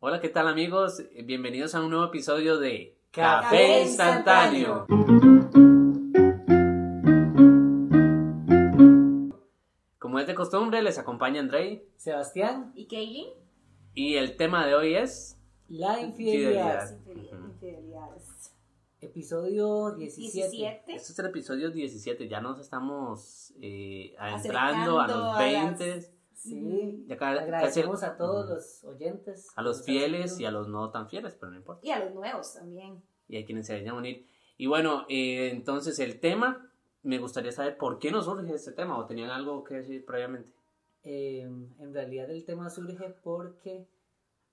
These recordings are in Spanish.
Hola, ¿qué tal amigos? Bienvenidos a un nuevo episodio de Café Instantáneo. Como es de costumbre, les acompaña Andrei Sebastián ¿Y Kaylin? y el tema de hoy es La infidelidad. Infidelidad. Infidelidades. Episodio 17. 17. Este es el episodio 17, ya nos estamos eh, adentrando a los a las- 20, Sí. casi Agradecemos a todos los oyentes. a los fieles y a los no tan fieles, pero no importa. Y a los nuevos también. Y a quienes se vayan a unir. Y bueno, eh, entonces el tema, me gustaría saber por qué nos surge este tema o tenían algo que decir previamente. Eh, en realidad el tema surge porque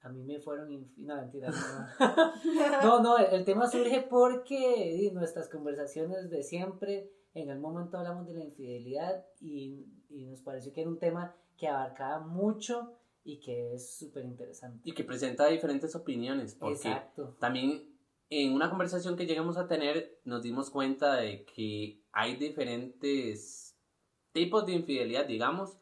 a mí me fueron No, mentira. No, no, no, el tema surge porque di, nuestras conversaciones de siempre, en el momento hablamos de la infidelidad y, y nos pareció que era un tema que abarcaba mucho y que es súper interesante. Y que presenta diferentes opiniones, porque Exacto. también en una conversación que llegamos a tener nos dimos cuenta de que hay diferentes tipos de infidelidad, digamos,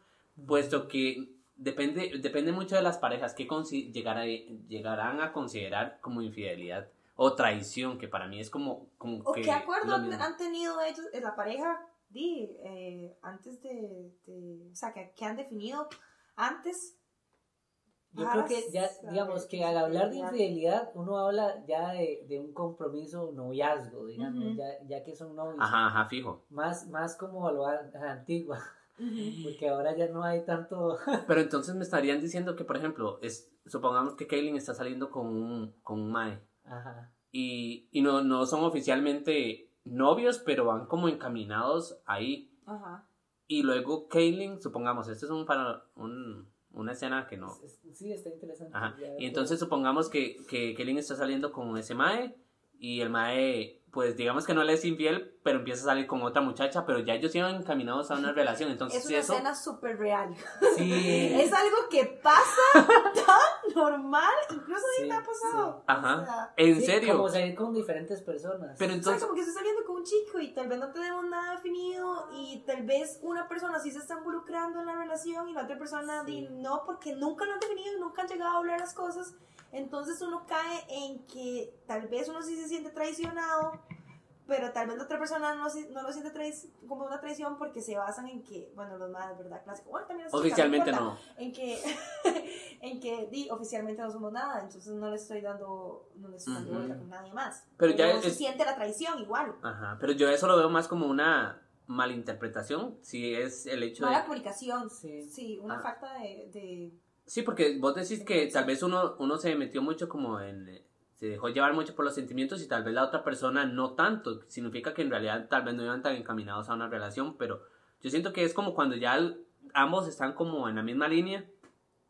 puesto que depende, depende mucho de las parejas que llegará- llegarán a considerar como infidelidad o traición, que para mí es como, como ¿O que qué acuerdo han, tenido ellos, eh, la pareja, di, eh, antes de, de- O sea, que, que han definido antes? Yo creo que ya, digamos que al hablar de infidelidad, uno habla ya de, de un compromiso noviazgo, digamos, ya, ya que son novios. Ajá, ajá, fijo. Más, más como lo a- a la antigua, porque ahora ya no hay tanto... Pero entonces me estarían diciendo que, por ejemplo, es, supongamos que Kaylin está saliendo con un, con un mae. Ajá. y, y no, no son oficialmente novios, pero van como encaminados ahí. Ajá. Y luego Kaylin, supongamos, esto es un, para, un- una escena que no... Sí, está interesante. Ajá. Y entonces supongamos que, que Kaylin está saliendo con ese mae y el mae, pues digamos que no le es infiel, pero empieza a salir con otra muchacha, pero ya ellos iban encaminados a una relación. Entonces Es una eso... escena súper real. Sí. Es algo que pasa tan normal, incluso a Sí, mí me ha pasado. Ajá. O sea, ¿En Sí, serio? Como salir con diferentes personas. Pero O sea, entonces... como que estoy saliendo con un chico y tal vez no tenemos nada definido y tal vez una persona sí se está involucrando en la relación y la otra persona no porque nunca lo han definido y nunca han llegado a hablar las cosas. Entonces uno cae en que tal vez uno sí se siente traicionado, pero tal vez la otra persona no, se- no lo siente como una traición porque se basan en que, bueno, los más, ¿verdad? Clásico. Bueno, también Oficialmente importa no. en que en que di, oficialmente no somos nada entonces no le estoy dando no le estoy dando Ujú. vuelta con nadie más Pero ya se es- siente la traición igual Ajá. Pero yo eso lo veo más como una malinterpretación, si es el hecho de... mala comunicación Sí. sí una Ah. falta de, de Sí, porque vos decís que tal vez uno, uno se metió mucho como en... Se dejó llevar mucho por los sentimientos y tal vez la otra persona no tanto. Significa que en realidad tal vez no iban tan encaminados a una relación, pero yo siento que es como cuando ya el- ambos están como en la misma línea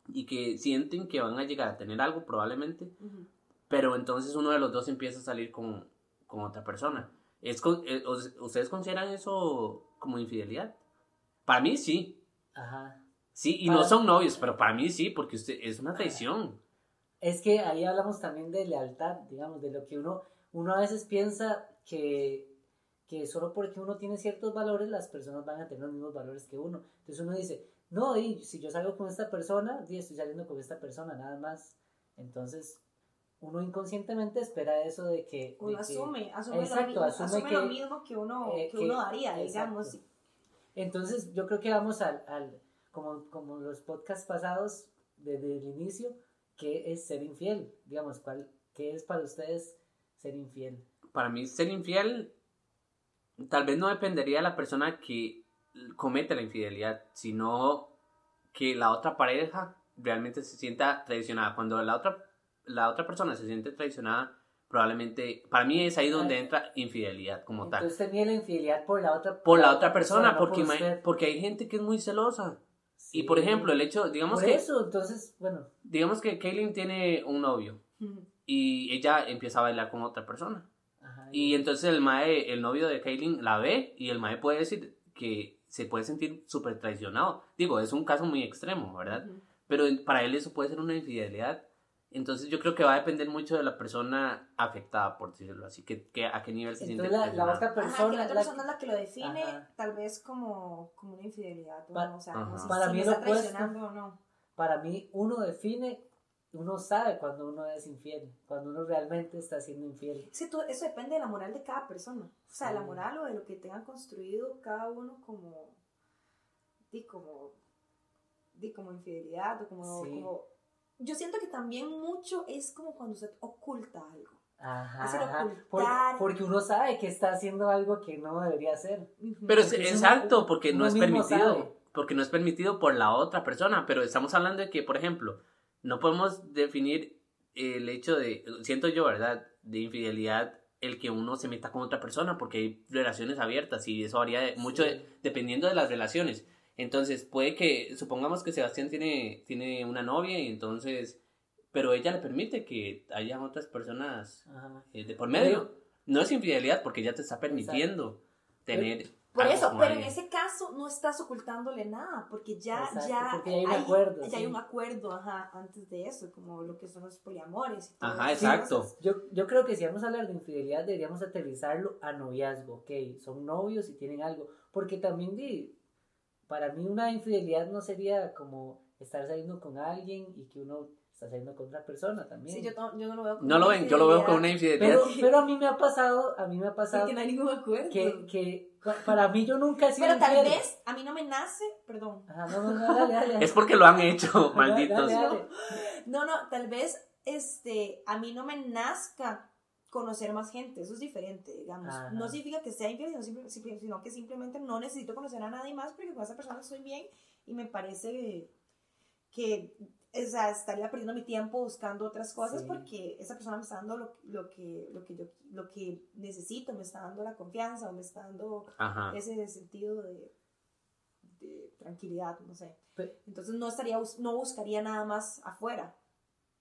y que sienten que van a llegar a tener algo probablemente, Ujú. pero entonces uno de los dos empieza a salir con, con otra persona. ¿Es, con- eh, ¿Ustedes consideran eso como infidelidad? Para mí sí. Ajá. Sí, y Para- no son novios, pero para mí sí, porque usted es una traición. Es que ahí hablamos también de lealtad, digamos, de lo que uno, uno a veces piensa que, que solo porque uno tiene ciertos valores, las personas van a tener los mismos valores que uno. Entonces uno dice, no, y si yo salgo con esta persona, di, estoy saliendo con esta persona, nada más. Entonces, uno inconscientemente espera eso de que... de uno que- asume asume, Exacto, lo, mismo, asume asume que- lo mismo que uno eh, que, que- uno daría exacto. digamos Entonces, yo creo que vamos al, al como, como los podcasts pasados, desde el inicio, ¿qué es ser infiel? Digamos, ¿cuál, ¿qué es para ustedes ser infiel? Para mí ser infiel tal vez no dependería de la persona que comete la infidelidad, sino que la otra pareja realmente se sienta traicionada. Cuando la otra, la otra persona se siente traicionada, probablemente, para mí es ahí donde entra infidelidad como tal. Entonces tenía la infidelidad por la otra Por la otra persona, porque, por porque hay gente que es muy celosa. Y por ejemplo, el hecho, digamos Por que, eso, entonces, bueno, digamos que Kaylin tiene un novio y ella empieza a bailar con otra persona. ajá, Y entonces el mae, el novio de Kaylin la ve y el mae puede decir que se puede sentir súper traicionado. Digo, es un caso muy extremo, ¿verdad? Pero para él eso puede ser una infidelidad. Entonces yo creo que va a depender mucho de la persona afectada, por decirlo así, que, que a qué nivel se siente entonces la, la traicionada. otra Ajá, que persona... la otra la- persona es la que lo define, Ajá. tal vez como, como una infidelidad. ¿no? Pa- o sea, como si, Para si mí lo traicionando o no. para mí uno define uno sabe cuando uno es infiel, cuando uno realmente está siendo infiel. Sí, tú- eso depende de la moral de cada persona. O sea, Sí. la moral o de lo que tengan construido cada uno como, di como, di como infidelidad o como, Sí. como... Yo siento que también mucho es como cuando usted oculta algo. Ajá, Hacer ajá. ocultar. Por- porque uno sabe que está haciendo algo que no debería hacer. Pero es, Porque es exacto, uno- porque no es permitido. sabe. Porque no es permitido por la otra persona. Pero estamos hablando de que, por ejemplo, no podemos definir el hecho de, siento yo, ¿verdad? De infidelidad el que uno se meta con otra persona porque hay relaciones abiertas y eso varía de- mucho Sí. de- dependiendo de las relaciones. Entonces, puede que, supongamos que Sebastián tiene, tiene una novia y entonces, pero ella le permite que haya otras personas Ajá. eh, de por medio. No es infidelidad porque ya te está permitiendo tener. Por eso, pero en ese caso no estás ocultándole nada, porque ya, Exacto, ya, porque ya hay un acuerdo, ya sí. hay un acuerdo, ajá, antes de eso, como lo que son los poliamores. y todas Ajá, exacto. cosas. Yo, yo creo que si vamos a hablar de infidelidad deberíamos aterrizarlo a noviazgo, ok, son novios y tienen algo, porque también di, para mí una infidelidad no sería como estar saliendo con alguien y que uno está saliendo con otra persona también. Sí, yo, to- yo no lo veo como No lo ven, yo lo veo como una infidelidad, pero, pero a mí me ha pasado, a mí me ha pasado Porque no hay ningún acuerdo. que, que pa- para mí yo nunca he sido Pero tal vez a mí no me nace, perdón. Ajá, no, no, no, dale, dale. Es porque lo han hecho, Dale, malditos. dale, dale. No, no, tal vez este, a mí no me nazca conocer más gente, eso es diferente, digamos. Ajá. No significa que sea infiel, sino, que simplemente no necesito conocer a nadie más porque con esa persona estoy bien y me parece que o sea, estaría perdiendo mi tiempo buscando otras cosas Sí. porque esa persona me está dando lo, lo que, lo, que yo, lo que necesito, me está dando la confianza o me está dando Ajá. ese sentido de, de tranquilidad, no sé. Pe- Entonces no estaría, no buscaría nada más afuera.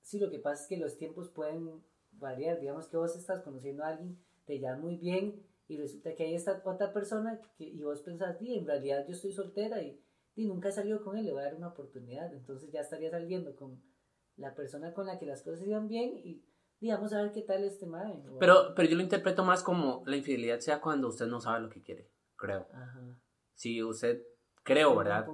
Sí, lo que pasa es que los tiempos pueden variar. Digamos que vos estás conociendo a alguien, te llevas muy bien y resulta que hay esta otra persona que, y vos pensás, "Di, en realidad yo estoy soltera y, y nunca he salido con él, le voy a dar una oportunidad. Entonces ya estaría saliendo con la persona con la que las cosas iban bien y digamos a ver qué tal este o- Pero, pero yo lo interpreto más como la infidelidad sea cuando usted no sabe lo que quiere, creo. Ajá. Si usted, creo, Sí, ¿verdad?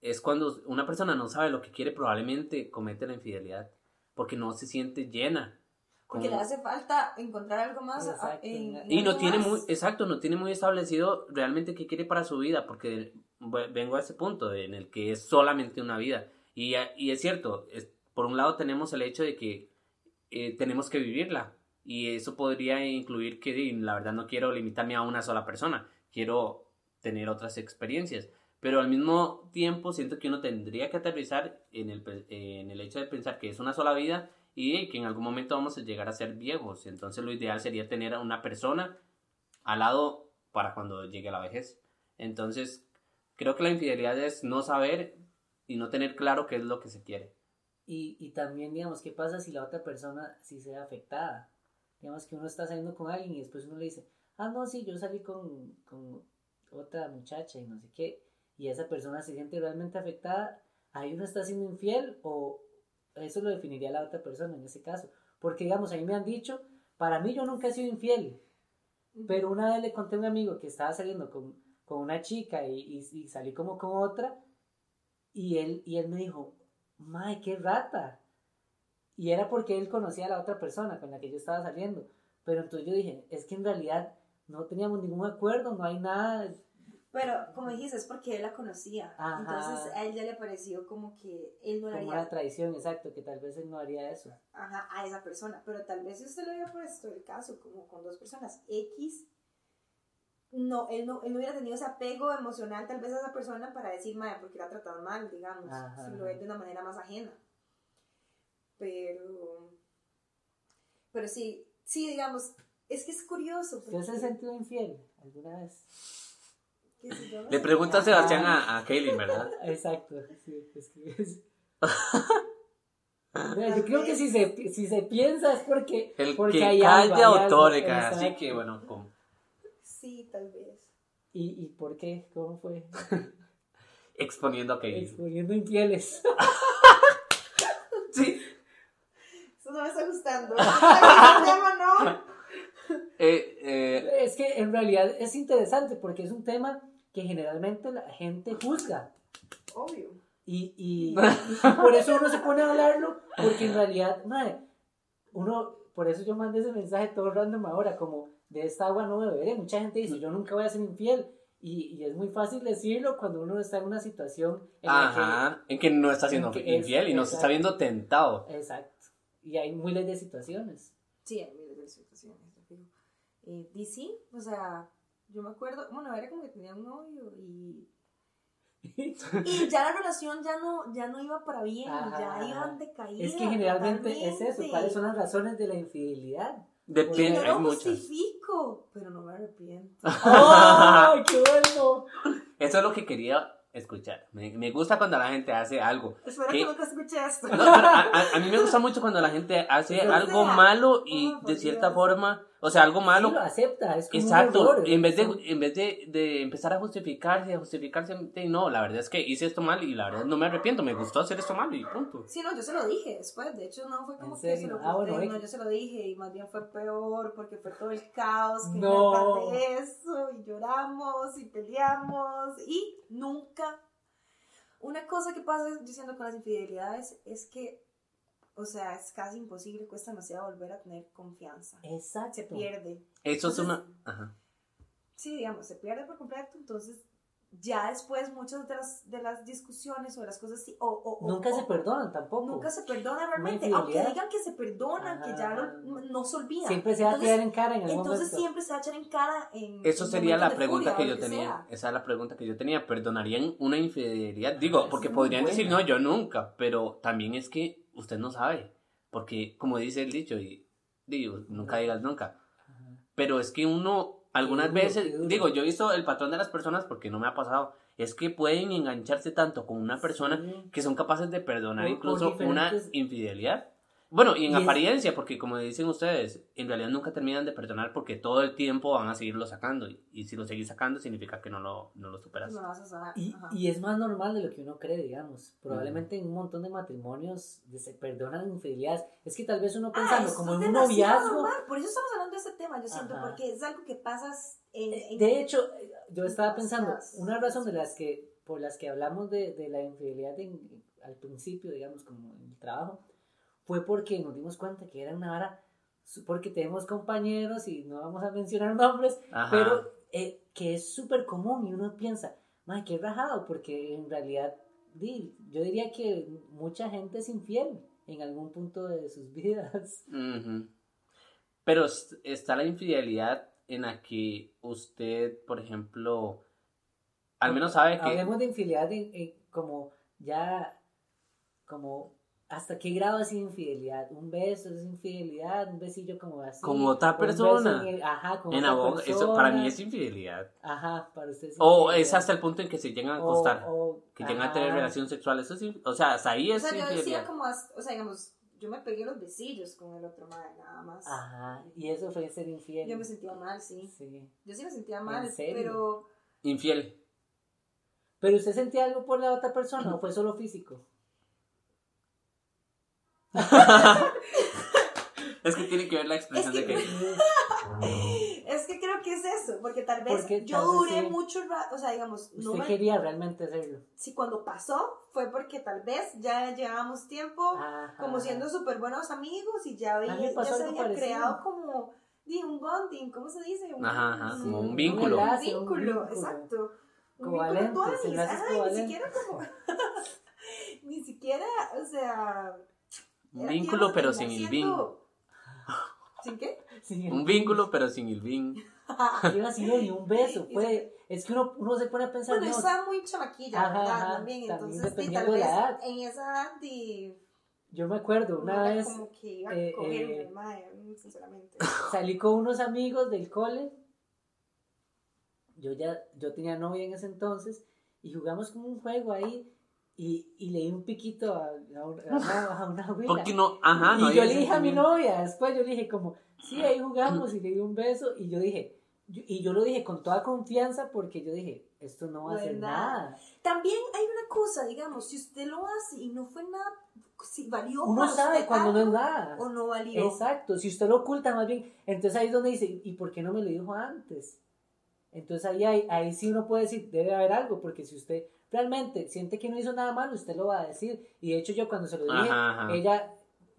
Es cuando una persona no sabe lo que quiere, probablemente comete la infidelidad porque no se siente llena. Porque le hace falta encontrar algo más. a- Exacto, en- Y no tiene más. muy, exacto, no tiene muy establecido realmente qué quiere para su vida, porque ve- vengo a ese punto en el que es solamente una vida. Y, y es cierto, es- por un lado tenemos el hecho de que eh, tenemos que vivirla, y eso podría incluir que la verdad no quiero limitarme a una sola persona, quiero tener otras experiencias. Pero al mismo tiempo siento que uno tendría que aterrizar en el, en el hecho de pensar que es una sola vida y que en algún momento vamos a llegar a ser viejos. Entonces lo ideal sería tener a una persona al lado para cuando llegue la vejez. Entonces creo que la infidelidad es no saber y no tener claro qué es lo que se quiere. Y, y también, digamos, ¿qué pasa si la otra persona sí se ve afectada? Digamos que uno está saliendo con alguien y después uno le dice, ah, no, sí, yo salí con, con otra muchacha y no sé qué, y esa persona se siente realmente afectada, ahí uno está siendo infiel o eso lo definiría la otra persona en ese caso. Porque, digamos, a mí me han dicho, para mí yo nunca he sido infiel, pero una vez le conté a un amigo que estaba saliendo con, con una chica y, y, y salí como con otra, y él, y él me dijo, ¡Mae, qué rata! Y era porque él conocía a la otra persona con la que yo estaba saliendo. Pero entonces yo dije, es que en realidad no teníamos ningún acuerdo, no hay nada. Pero como dijiste, es porque él la conocía. Ajá. Entonces a él ya le pareció como que él no Como haría una traición, exacto, que tal vez él no haría eso. ajá, a esa persona. Pero tal vez si usted lo hubiera puesto el caso como con dos personas X, no, él no, él no hubiera tenido ese apego emocional tal vez a esa persona para decir, madre, porque la tratado mal, digamos, Ajá. si lo ve de una manera más ajena. Pero, pero sí, sí, digamos, es que es curioso. ¿Usted se ha porque- sentido infiel alguna vez? qué sé yo, no Le pregunta a Sebastián a, a Kaylin, ¿verdad? Exacto, sí, es que es- Mira, Yo creo que si se, si se piensa es porque, El porque que hay algo, otorga. Así que bueno, como- Sí, tal vez. ¿Y, ¿Y por qué? ¿Cómo fue? exponiendo a Kaylin. Exponiendo infieles. Sí. Eso no me está gustando. Tema no. Eh, que en realidad es interesante porque es un tema que generalmente la gente juzga. Obvio. Y, y, y por eso uno se pone a hablarlo, porque en realidad, madre, uno, por eso yo mandé ese mensaje todo random ahora, como de esta agua no beberé. Mucha gente dice, yo nunca voy a ser infiel. Y, y es muy fácil decirlo cuando uno está en una situación en la que Ajá, en que no está siendo es- infiel y no se está viendo tentado. Exacto. Y hay miles de situaciones. Sí, hay miles de situaciones. Eh, y sí, o sea, yo me acuerdo, bueno, era como que tenía un novio y, y ya la relación ya no, ya no iba para bien, Ajá, ya ajá. iban decaída. Es que generalmente es eso. ¿Cuáles son las razones de la infidelidad? Depende, yo hay lo justifico, pero no me arrepiento. ¡Ay, qué bueno! Eso es lo que quería escuchar. Me, me gusta cuando la gente hace algo. Espero ¿Qué? que nunca escuche esto. No, a, a- a mí me gusta mucho cuando la gente hace algo malo y oh, de cierta Dios. forma, o sea, algo malo. Sí, lo acepta. Es como un Exacto, error, y en vez, de, en vez de, de empezar a justificarse, a justificarse, no, la verdad es que hice esto mal y la verdad no me arrepiento, me gustó hacer esto mal y punto. Sí, no, yo se lo dije después. De hecho, no fue como ¿En que se lo Ah, bueno, no, yo se lo dije y más bien fue peor porque fue todo el caos que No. no. de eso y lloramos y peleamos y nunca. Una cosa que pasa diciendo con las infidelidades es que, o sea, es casi imposible, cuesta demasiado volver a tener confianza. Exacto. Se pierde. Eso es una... Ajá. Sí, digamos, se pierde por completo, entonces ya después muchas de las, de las discusiones o de las cosas así, o, o- Nunca o- se perdonan tampoco. Nunca se perdona realmente, aunque digan que se perdonan, que ya Ajá. no, se olvida. Siempre se va a tirar en cara en algún Entonces momento. siempre se va a echar en cara en... Eso en sería la pregunta furia que yo lo tenía. sea. Esa es la pregunta que yo tenía. ¿Perdonarían una infidelidad? Digo, Ah, porque podrían decir, no, yo nunca. Pero también es que usted no sabe. Porque, como dice el dicho, y digo, nunca digas nunca. Ajá. Pero es que uno, algunas duro, veces, digo, yo he visto el patrón de las personas porque no me ha pasado. Es que pueden engancharse tanto con una persona Sí. que son capaces de perdonar Por- por incluso una infidelidad. Bueno, y en Y es- apariencia, porque como dicen ustedes, en realidad nunca terminan de perdonar porque todo el tiempo van a seguirlo sacando. Y, y si lo seguís sacando, significa que no lo, no lo superas. No lo vas a saber. Y, es más normal de lo que uno cree, digamos. Probablemente en un montón de matrimonios se perdonan infidelidades. Es que tal vez uno Ah, pensando como en un noviazgo. normal, Por eso estamos hablando de este tema, yo siento, Ajá. porque es algo que pasas en... en- De hecho, yo estaba pensando, una razón de las que, por las que hablamos de, de la infidelidad en- al principio, digamos, como en el trabajo, fue porque nos dimos cuenta que era una vara, porque tenemos compañeros y no vamos a mencionar nombres, Ajá. pero eh, que es súper común y uno piensa, ay, qué rajado, porque en realidad di, yo diría que mucha gente es infiel en algún punto de sus vidas. Pero es- está la infidelidad en la que usted, por ejemplo, al menos sabe que... Hablemos de infidelidad en- en como ya, como hasta qué grado es infidelidad. Un beso es infidelidad, un besillo como así. Con otra persona. en el- ajá, con En otra aboga- eso para mí persona. es infidelidad. Ajá, para usted es O infidelidad. es hasta el punto en que se llegan a O- acostar, o- que llegan a tener relación sexual. Eso sí, o sea, hasta ahí o es sea, yo decía infidelidad. como, o sea, digamos, yo me pegué los besillos con el otro madre, nada más. Ajá, y eso fue ser infiel. Yo me sentía mal, sí. Sí. Yo sí me sentía mal, serio? pero Infiel. ¿Pero usted sentía algo por la otra persona o fue solo físico? Es que tiene que ver la expresión Es de que- es que creo que es eso, porque tal vez Porque yo tal duré sí. mucho rato, o sea, digamos, no me- quería realmente hacerlo. si cuando pasó fue porque tal vez ya llevábamos tiempo Ajá. como siendo súper buenos amigos y ya, había, me pasó ya se algo había parecido. creado como un bonding, ¿cómo se dice? Un, Ajá, ajá, un- como un un vínculo. enlace, un vínculo, vínculo. exacto. Un vínculo tuanis, enlaces ajá, y ni siquiera como, ni siquiera, o sea... Un vínculo pero sin el vin. siendo- ¿Sin qué? Sí, Un vínculo pero sin el vin. Iba así, no, ni un beso. Fue, es que uno, uno se pone a pensar, Bueno, yo no, estaba muy chamaquilla, Ajá, ¿verdad? ajá, También, también entonces, sí, dependiendo tal vez edad. en esa edad, di, yo me acuerdo, una era vez como que iba eh, a cogerme, eh, mae, sinceramente. salí con unos amigos del cole. Yo ya, yo tenía novia en ese entonces y jugamos como un juego ahí y, y le di un piquito a, a una, a una, abuela. ¿Por qué no? Ajá, no y yo le dije a mi novia, después yo le dije como, sí, ahí jugamos y le di un beso y yo dije, yo- y yo lo dije con toda confianza porque yo dije, esto no va a hacer ¿Verdad? nada. También hay una cosa, digamos, si usted lo hace y no fue nada, si valió Uno para sabe usted cuando no es nada. o no valió. Exacto, si usted lo oculta más bien, entonces ahí es donde dice, ¿y por qué no me lo dijo antes? Entonces ahí, ahí sí uno puede decir, debe haber algo, porque si usted realmente siente que no hizo nada malo, usted lo va a decir. Y de hecho yo cuando se lo dije, Ajá, ajá. ella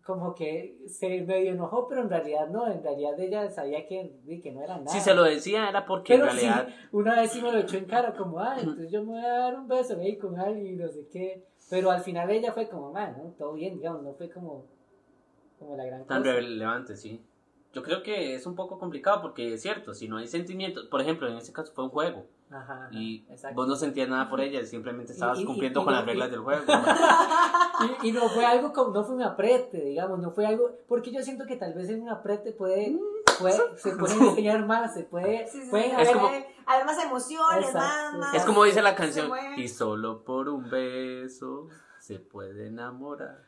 como que se medio enojó, pero en realidad no, en realidad ella sabía que, que no era nada. Si se lo decía era porque Pero en realidad... sí, una vez sí me lo echó en cara, como, ah, entonces yo me voy a dar un beso ahí con alguien y no sé qué. Pero al final ella fue como, man, ¿no? todo bien, digamos, no fue como, como la gran Tan cosa. relevante, sí. Yo creo que es un poco complicado porque es cierto, si no hay sentimientos, por ejemplo, en ese caso fue un juego Ajá, ajá, y exacto. vos no sentías nada por ella, simplemente estabas Y- y- cumpliendo y- con y- las reglas y- del juego. Y, y no fue algo como, no fue un aprete, digamos, no fue algo, porque yo siento que tal vez en un aprete puede, Mm. puede se puede enseñar más, se puede, Sí, sí, pueden sí, haber- como- más emociones, Exacto, más, más. Es como dice la canción, y solo por un beso se puede enamorar.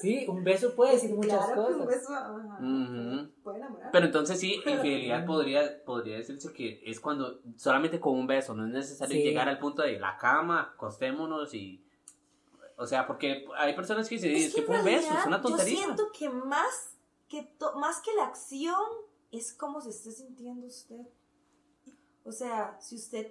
sí, un beso puede decir muchas Claro que un cosas. beso, ajá, Ujú. puede enamorar. Pero entonces sí, infidelidad podría, podría decirse que es cuando solamente con un beso, no es necesario Sí. llegar al punto de la cama, acostémonos y... O sea, porque hay personas que dicen, es, que en fue un beso, es una tontería. Yo siento que más que, to- más que la acción es cómo se esté sintiendo usted. O sea, si usted,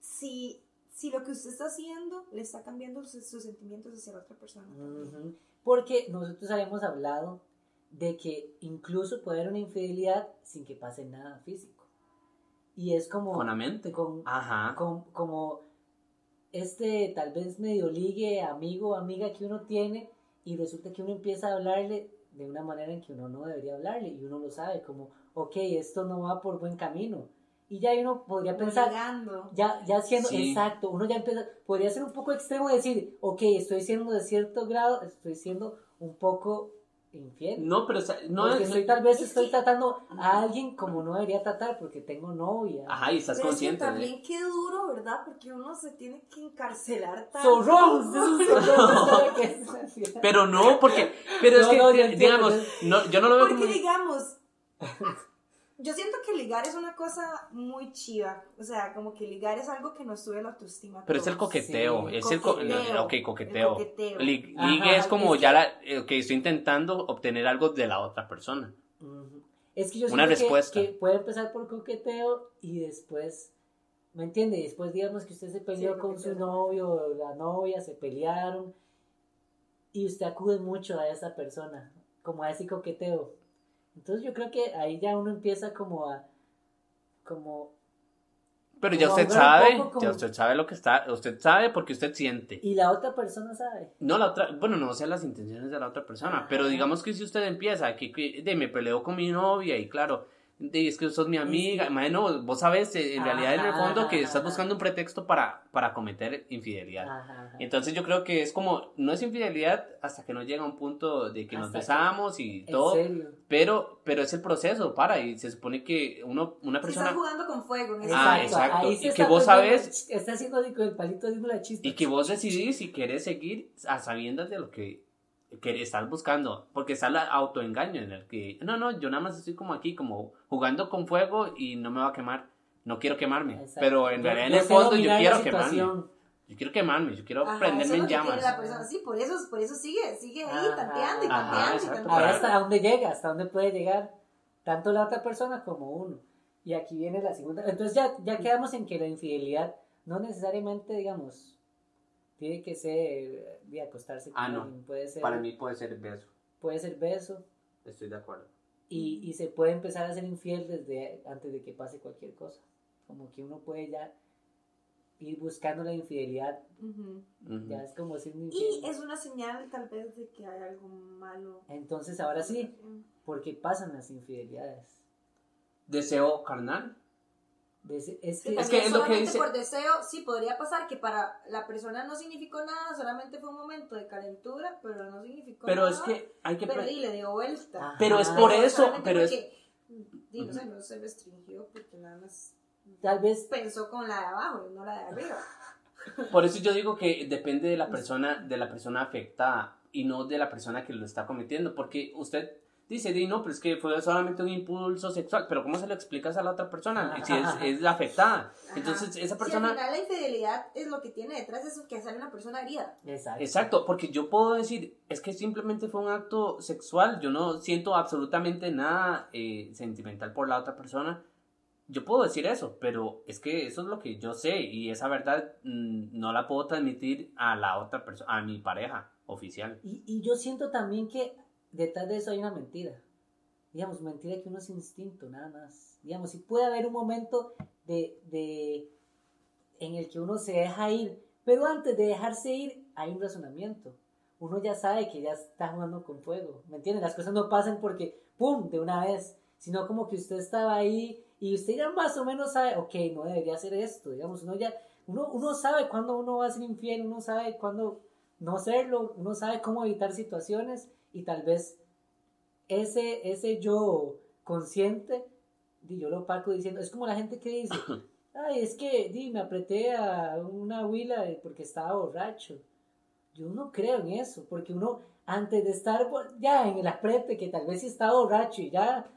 si, si lo que usted está haciendo le está cambiando sus, sus sentimientos hacia la otra persona. también. Ujú. Porque nosotros habíamos hablado de que incluso puede haber una infidelidad sin que pase nada físico. Y es como... Con la mente. con- Ajá. com- como este tal vez medio ligue amigo o amiga que uno tiene y resulta que uno empieza a hablarle de una manera en que uno no debería hablarle y uno lo sabe como, ok, esto no va por buen camino. Y ya uno podría pensar, ya, ya siendo Sí. exacto, uno ya empieza, podría ser un poco extremo y decir, ok, estoy siendo de cierto grado, estoy siendo un poco infiel. No, pero o sea, no porque es... estoy, tal vez es estoy que- tratando a alguien como no debería tratar porque tengo novia. Ajá, y estás Pero es que consciente. de- también qué duro, ¿verdad? Porque uno se tiene que encarcelar tanto. Zorrón, es zorrón, ¿sabe qué es? Pero no, porque... Pero es No, que, no, yo entiendo, digamos, yo- no, yo no lo veo Porque como... digamos, yo siento que ligar es una cosa muy chiva. O sea, como que ligar es algo que nos sube la autoestima. Pero es el coqueteo, Sí, es el... co- coqueteo, no, coqueteo. el coqueteo. Lig- Ajá, ligue es como es ya que- la... eh, que estoy intentando obtener algo de la otra persona. Es que yo Una siento que- respuesta. Que, puede empezar por coqueteo y después, ¿me entiende? Y después digamos que usted se peleó Sí, con su coqueteo. novio o la novia, se pelearon y usted acude mucho a esa persona, como a ese coqueteo. Entonces yo creo que ahí ya uno empieza como a, como, Pero ya Como usted sabe, como- ya usted sabe lo que está, usted sabe porque usted siente. y la otra persona sabe. No, la otra, bueno, no sé las intenciones de la otra persona, Ajá. pero digamos que si usted empieza, que, que de, me peleo con mi novia y claro, es que sos mi amiga, Sí. mae, no, vos sabes eh, en realidad en el Ajá, fondo que estás buscando un pretexto para, para cometer infidelidad. Ajá, ajá. Entonces yo creo que es como, no es infidelidad hasta que no llega a un punto de que nos Hasta que- besamos y En todo, serio. pero, pero es el proceso, para, y se supone que uno, una persona... estás jugando con fuego en ese Ah, momento. exacto. Ahí se Y está que vos sabes- Está haciendo así con el palito haciendo la chispa. Y que vos decidís si querés seguir a sabiendas de lo que, que estás buscando. Porque está el autoengaño en el que, no, no, yo nada más estoy como aquí, como jugando con fuego y no me va a quemar. No quiero quemarme. Exacto. Pero en Yo- realidad en el fondo yo quiero quemarme. Yo quiero quemarme, yo quiero Ajá, prenderme en llamas. la persona. Sí, por eso, por eso sigue, sigue ahí Ajá. tanteando y tanteando y tanteando. hasta dónde llega, hasta dónde puede llegar tanto la otra persona como uno. Y aquí viene la segunda. Entonces ya, ya quedamos en que la infidelidad no necesariamente, digamos, tiene que ser de acostarse con Ah, no. alguien. Puede ser, Para mí puede ser beso. puede ser beso Estoy de acuerdo. y, y se puede empezar a ser infiel desde antes de que pase cualquier cosa. Como que uno puede ya ir buscando la infidelidad. Ujú. Ujú. Ya es como ser un Y es una señal tal vez de que hay algo malo. Entonces ahora sí, porque pasan las infidelidades. Deseo carnal. Ese- es Que Es también que es lo que solamente dice- por deseo, sí, podría pasar que para la persona no significó nada, solamente fue un momento de calentura, pero no significó Pero nada. es que hay que... Pero y le dio vuelta. Ajá. Pero es por eso, pero es... porque, di, no sé, no se restringió porque nada más tal vez pensó con la de abajo y no la de arriba. Por eso yo digo que depende de la persona, de la persona afectada y no de la persona que lo está cometiendo, porque usted dice, di, no, pero es que fue solamente un impulso sexual, pero ¿cómo se lo explicas a la otra persona? Si es, es la afectada. Ajá. Entonces, esa Si persona... al final la infidelidad es lo que tiene detrás, es que sale una persona herida. Exacto. Exacto, porque yo puedo decir, es que simplemente fue un acto sexual, yo no siento absolutamente nada eh, sentimental por la otra persona. yo puedo decir eso, pero es que eso es lo que yo sé y esa verdad mm, no la puedo transmitir a la otra persona, a mi pareja oficial. Y, y yo siento también que detrás de eso hay una mentira. Digamos, mentira que uno es instinto, nada más. Digamos, si puede haber un momento de, de, en el que uno se deja ir, pero antes de dejarse ir hay un razonamiento. Uno ya sabe que ya está jugando con fuego, ¿me entiendes? Las cosas no pasan porque, ¡pum!, de una vez, sino como que usted estaba ahí y usted ya más o menos sabe, ok, no debería hacer esto, digamos, uno ya, uno, uno sabe cuándo uno va a ser infiel, uno sabe cuándo no serlo, uno sabe cómo evitar situaciones y tal vez ese, ese yo consciente, di, yo lo paco diciendo, es como la gente que dice, ay, es que di, me apreté a una huila porque estaba borracho. Yo no creo en eso, porque uno, antes de estar ya en el aprete, que tal vez sí está borracho y ya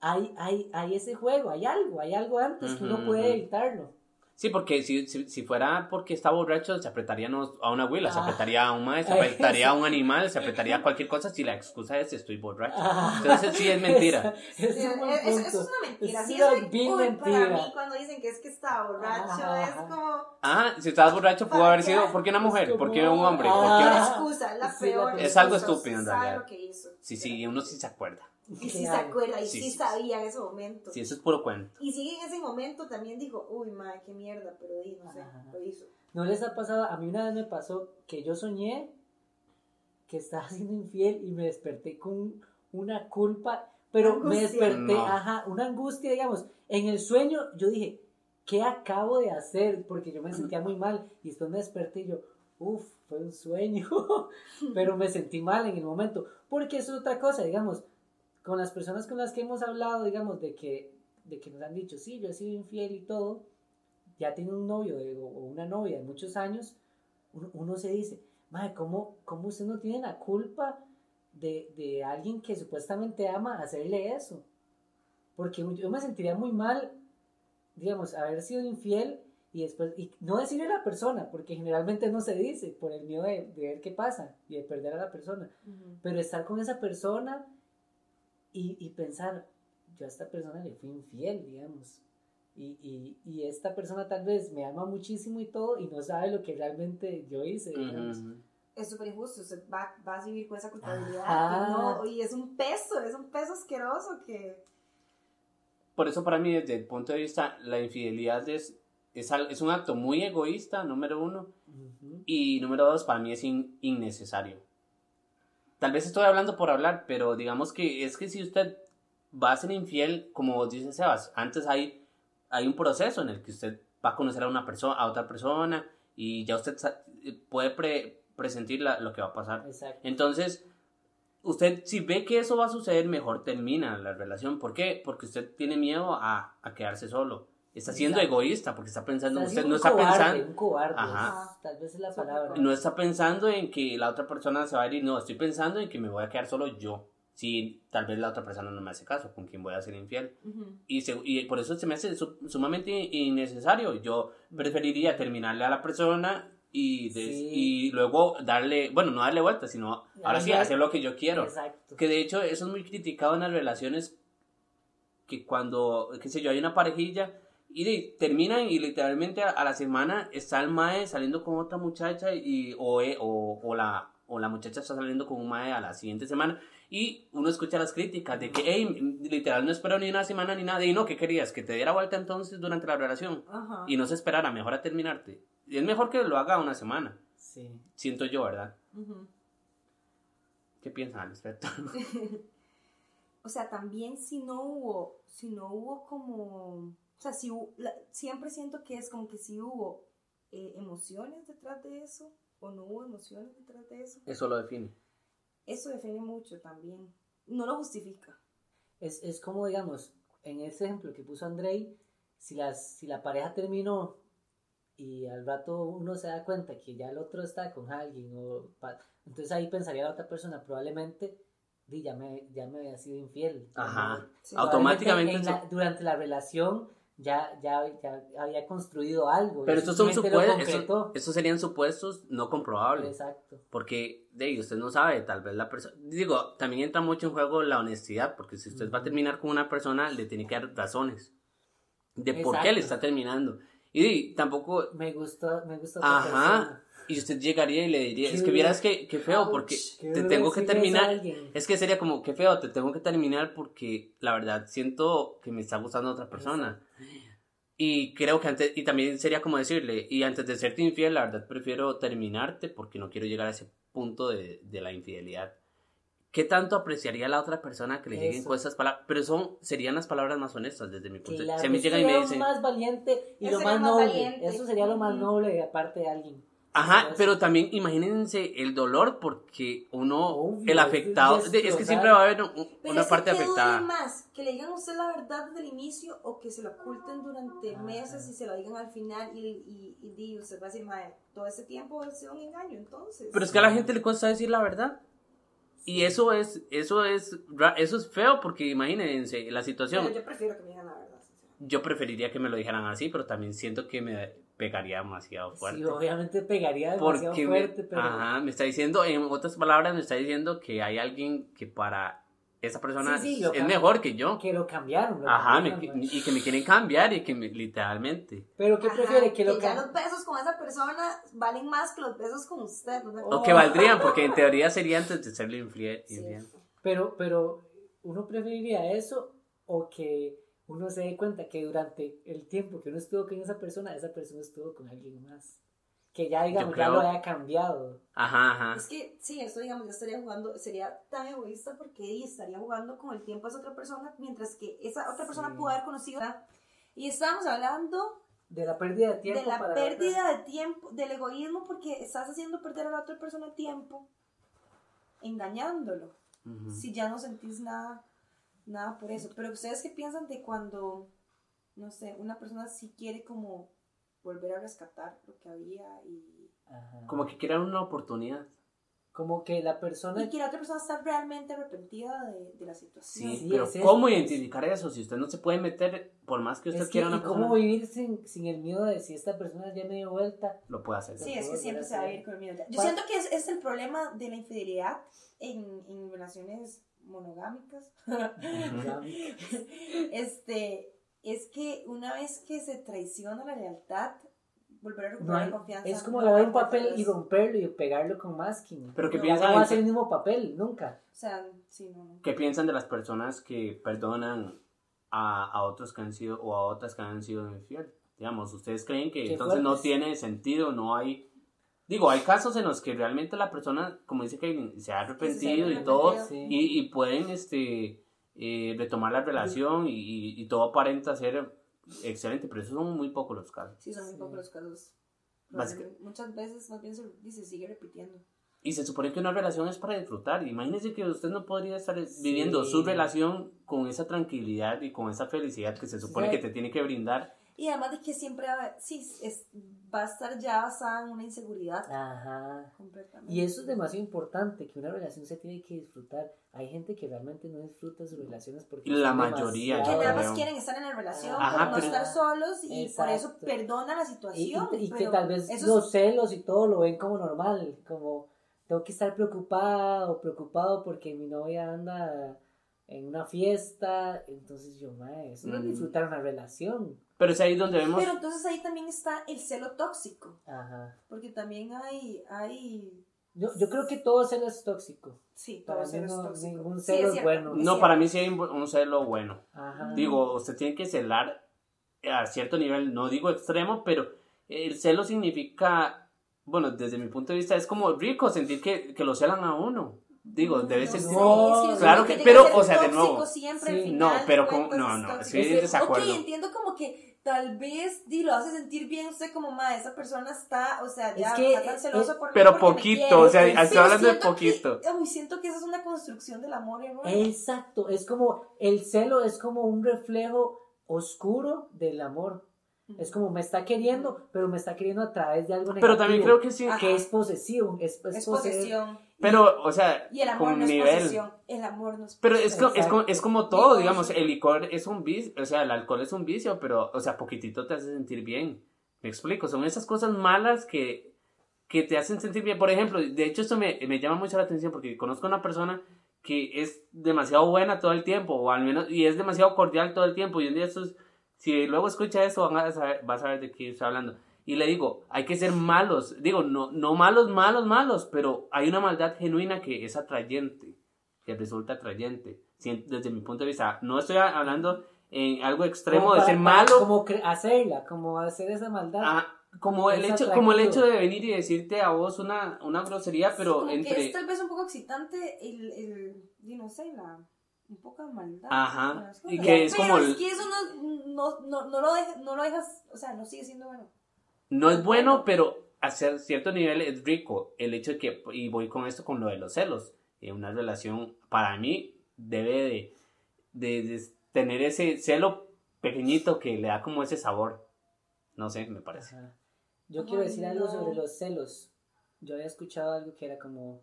hay, hay, hay ese juego, hay algo, hay algo antes que uno puede evitarlo. Sí, porque si, si, si, fuera porque está borracho, se apretaría a una abuela, se ah. apretaría a un maestro, se apretaría a un animal, se apretaría a cualquier cosa si la excusa es estoy borracho. Ah. Entonces sí es mentira. eso, es una mentira. Sí, es bien mentira. Para mí cuando dicen que es que está borracho, es como... Ah, si estabas borracho pudo haber sido, ¿por qué una mujer? ¿Por qué un hombre? ¿Por qué una excusa? La peor. Es algo estúpido en realidad. Sí, sí, uno sí se acuerda. Y sí se acuerda, y sí, sabía en ese momento. Sí, eso es puro cuento. Y sí en ese momento también dijo, uy, madre, qué mierda, pero ahí, no sé, lo hizo. ¿No les ha pasado? A mí una vez me pasó que yo soñé que estaba siendo infiel y me desperté con una culpa, pero me desperté, ajá, una angustia, digamos. En el sueño yo dije, ¿qué acabo de hacer? Porque yo me sentía muy mal y después me desperté y yo, uff, fue un sueño, pero me sentí mal en el momento. Porque eso es otra cosa, digamos, con las personas con las que hemos hablado, digamos, de que, de que nos han dicho, sí, yo he sido infiel y todo, ya tiene un novio o una novia de muchos años, uno, se dice, madre, ¿cómo, ¿cómo, usted no tiene la culpa de, de, alguien que supuestamente ama hacerle eso? Porque yo me sentiría muy mal, digamos, haber sido infiel y después, y no decirle a la persona, porque generalmente no se dice por el miedo de, ver qué pasa y de perder a la persona, pero estar con esa persona y, y, pensar, yo a esta persona le fui infiel, digamos. Y, y, y, esta persona tal vez me ama muchísimo y todo y no sabe lo que realmente yo hice, digamos. Es súper injusto, usted va, va, a vivir con esa culpabilidad no, y es un peso, es un peso asqueroso que... Por eso para mí desde el punto de vista, la infidelidad es, es, es un acto muy egoísta, número uno, y número dos, para mí es innecesario. Tal vez estoy hablando por hablar, pero digamos que es que si usted va a ser infiel, como dice Sebas, antes hay, hay un proceso en el que usted va a conocer a una persona, a otra persona, y ya usted puede presentir lo que va a pasar. Entonces, usted si ve que eso va a suceder, mejor termina la relación. ¿Por qué? Porque usted tiene miedo a, a quedarse solo. Está siendo egoísta porque está pensando en usted, no está pensando. Un cobarde, Ajá. tal vez es la palabra. No está pensando en que la otra persona se va a ir, no, estoy pensando en que me voy a quedar solo yo. Si tal vez la otra persona no me hace caso, con quien voy a ser infiel. y, y por eso se me hace sumamente innecesario. Yo preferiría terminarle a la persona y, y luego darle, bueno, no darle vuelta, sino ahora sí hacer lo que yo quiero. Exacto. Que de hecho eso es muy criticado en las relaciones que cuando, qué sé yo, hay una parejilla y terminan y literalmente a, la semana está el mae saliendo con otra muchacha y, o, eh, o, o, la, o la muchacha está saliendo con un mae a la siguiente semana y uno escucha las críticas de que, hey, literal no espero ni una semana ni nada. Y no, ¿qué querías? Que te diera vuelta entonces durante la relación y no se esperara, mejor a terminarte. Y es mejor que lo haga una semana. Sí. Siento yo, ¿verdad? ¿Qué piensan al respecto? o sea, también si no hubo, si no hubo como o sea, si, siempre siento que es como que si hubo eh, emociones detrás de eso o no hubo emociones detrás de eso. Eso lo define. Eso define mucho también. No lo justifica. Es, es como, digamos, en ese ejemplo que puso Andrei, si, las, si la pareja terminó y al rato uno se da cuenta que ya el otro está con alguien, o, entonces ahí pensaría la otra persona, probablemente ya me, ya me había sido infiel. Ajá. Automáticamente. durante la relación ya, ya, ya había construido algo. Pero estos son supuestos, estos serían supuestos no comprobables. Exacto. Porque, de ahí, usted no sabe, tal vez la persona, digo, también entra mucho en juego la honestidad, porque si usted va a terminar con una persona, le tiene que dar razones. de por qué le está terminando. Y tampoco, Me gustó, me gustó. ajá, y usted llegaría y le diría, es que vieras que, que feo, Ouch, porque qué te tengo que terminar. Es que sería como, qué feo, te tengo que terminar porque la verdad siento que me está gustando otra persona. Y creo que antes, y también sería como decirle, y antes de serte infiel, la verdad prefiero terminarte porque no quiero llegar a ese punto de, de la infidelidad. ¿Qué tanto apreciaría la otra persona que le lleguen Eso. con esas palabras? Pero son, serían las palabras más honestas desde mi punto de vista. Si a mí eso llegan y me sería dicen, lo más valiente y Eso lo más más noble. valiente. Eso sería lo más noble de parte de alguien. Ajá, pero también imagínense el dolor porque uno, Obvio, el es afectado, de- es que siempre va a haber un- una es que parte ¿qué duele afectada. más? ¿Que le digan a usted la verdad desde el inicio o que se lo oculten durante Ajá. meses y se lo digan al final y, y, y, di, usted va a decir, "Mae, todo ese tiempo ha sido un engaño, entonces. Pero es que a la gente le cuesta decir la verdad. Y eso es, eso es, ra- eso es feo porque imagínense la situación. Pero yo prefiero que me digan la verdad. Yo preferiría que me lo dijeran así, pero también siento que me pegaría demasiado fuerte. Sí, obviamente pegaría demasiado porque me, fuerte, pero ajá, me está diciendo, en otras palabras, me está diciendo que hay alguien que para esa persona Sí, sí, es, me mejor que yo. que lo cambiaron. lo Ajá, me- cambiaron, man. y que me quieren cambiar y que me, literalmente. Pero ¿qué Ajá, prefiere? Que lo ya cam- los besos con esa persona valen más que los besos con usted. ¿no? Oh. O que valdrían, porque en teoría sería antes de serle infiel. Sí. Pero, pero, ¿uno preferiría eso o que uno se dé cuenta que durante el tiempo que uno estuvo con esa persona, esa persona estuvo con alguien más? Que ya, digamos, ya creo- lo haya cambiado. Ajá, ajá. Es que sí, eso digamos, ya estaría jugando, sería tan egoísta porque estaría jugando con el tiempo de esa otra persona, mientras que esa otra persona Sí. pudo haber conocido. Y estábamos hablando De la pérdida de tiempo. de la para pérdida de tiempo, del egoísmo, porque estás haciendo perder a la otra persona tiempo, engañándolo, si ya no sentís nada, nada por eso. Pero ustedes qué piensan de cuando, no sé, una persona sí quiere como volver a rescatar lo que había y, Ajá. Como que quieran una oportunidad. Como que la persona... y que la otra persona está realmente arrepentida de, de la situación. Sí, Sí, pero es eso. ¿cómo identificar eso? Si usted no se puede meter, por más que usted Es que, quiera ¿Y una persona, cómo vivir sin, sin el miedo de si esta persona ya me dio vuelta? lo puede hacer. Sí, es que siempre se va a hacer. ir con el miedo. Yo siento que es, es el problema de la infidelidad en, en relaciones monogámicas. este, es que una vez que se traiciona la lealtad, volver a No recuperar hay- la confianza. es como no hay un papel y romperlo y pegarlo con masking. Pero ¿qué Ya piensan no va a ser el mismo papel, nunca. O sea, sí, no, no. ¿Qué piensan de las personas que perdonan a, a otros que han sido o a otras que han sido infiel? Digamos, ¿ustedes creen que entonces no tiene sentido, no hay... Digo, hay casos en los que realmente la persona, como dice Kaylin, se ha arrepentido y todo. Sí. y, y pueden este, eh, retomar la relación y, y- y todo aparenta ser excelente, pero esos son muy pocos los casos. Sí, son muy Sí. pocos los casos. Básica- Muchas veces más bien se, y se sigue repitiendo. Y se supone que una relación es para disfrutar. Imagínese que usted no podría estar viviendo su relación con esa tranquilidad y con esa felicidad que se supone Sí. que te tiene que brindar. Y además de que siempre va, sí, es, va a estar ya basada en una inseguridad Ajá. completamente. Y eso es demasiado importante, que una relación se tiene que disfrutar. Hay gente que realmente no disfruta sus relaciones porque... La mayoría, que nada más quieren estar en la relación, Ajá, no pero- estar solos y por eso Exacto. perdonan la situación. y- y que pero tal vez los celos y todo lo ven como normal, como tengo que estar preocupada o preocupado porque mi novia anda en una fiesta, entonces yo, mae, eso no es Mm. disfrutar una relación. Pero es ahí donde vemos... pero entonces ahí también está el celo tóxico, Ajá. porque también hay, hay Yo, yo creo que todo celo es tóxico. sí, Para todo mí celo es tóxico. ningún Sí, celo es cierto, bueno. es no, para mí sí hay un, un celo bueno. Ajá. Digo, usted tiene que celar a cierto nivel, no digo extremo, pero el celo significa, bueno, desde mi punto de vista es como rico sentir que, que lo celan a uno. Digo, debe No ser... No, es que yo claro que- pero, o sea, de nuevo. siempre, Sí. al final No, pero como- no, es no, en Es desacuerdo. Ok, entiendo como que tal vez di, lo hace sentir bien usted como ma, esa persona está, o sea, ya Es que, está tan celoso eh, por mí Pero poquito, o sea, estoy hablando de siento que- poquito. uy, siento que esa es una construcción del amor, hermano. Exacto, es como, el celo es como un reflejo oscuro del amor. Es como me está queriendo, pero me está queriendo a través de algo negativo. Pero también creo que sí. Ajá. que es posesivo, es, es es poseer. posesión. Pero, o sea, Y el amor con no es nivel. posesión. El amor no es Pero es, co- es, como, es como todo, digamos, el licor es un vicio, o sea, el alcohol es un vicio, pero, o sea, poquitito te hace sentir bien. Me explico, son esas cosas malas que, que te hacen sentir bien. Por ejemplo, de hecho, esto me, me llama mucho la atención porque conozco a una persona que es demasiado buena todo el tiempo, o al menos, y es demasiado cordial todo el tiempo, y un día estos si luego escucha eso, van a saber, va a saber de qué estoy hablando. Y le digo, hay que ser malos. Digo, no, no malos, malos, malos, pero hay una maldad genuina que es atrayente, que resulta atrayente. Si- Desde mi punto de vista, no estoy hablando en algo extremo Como de para- ser para malo, Como hacerla, como hacer esa maldad. Ah, como el hecho como el hecho de venir y decirte a vos una, una grosería pero Como que entre es tal vez un poco excitante el, el yo no sé, la, un poco de maldad. Ajá, y que es Pero como es que eso no, no, no, no lo dejas, no lo dejas, o sea, no sigue siendo bueno. No es bueno pero a cierto nivel es rico el hecho de que y voy con esto con lo de los celos en una relación para mí debe de, de- de tener ese celo pequeñito que le da como ese sabor no sé me parece Ajá. Yo quiero decir algo sobre los celos. Yo había escuchado algo que era como,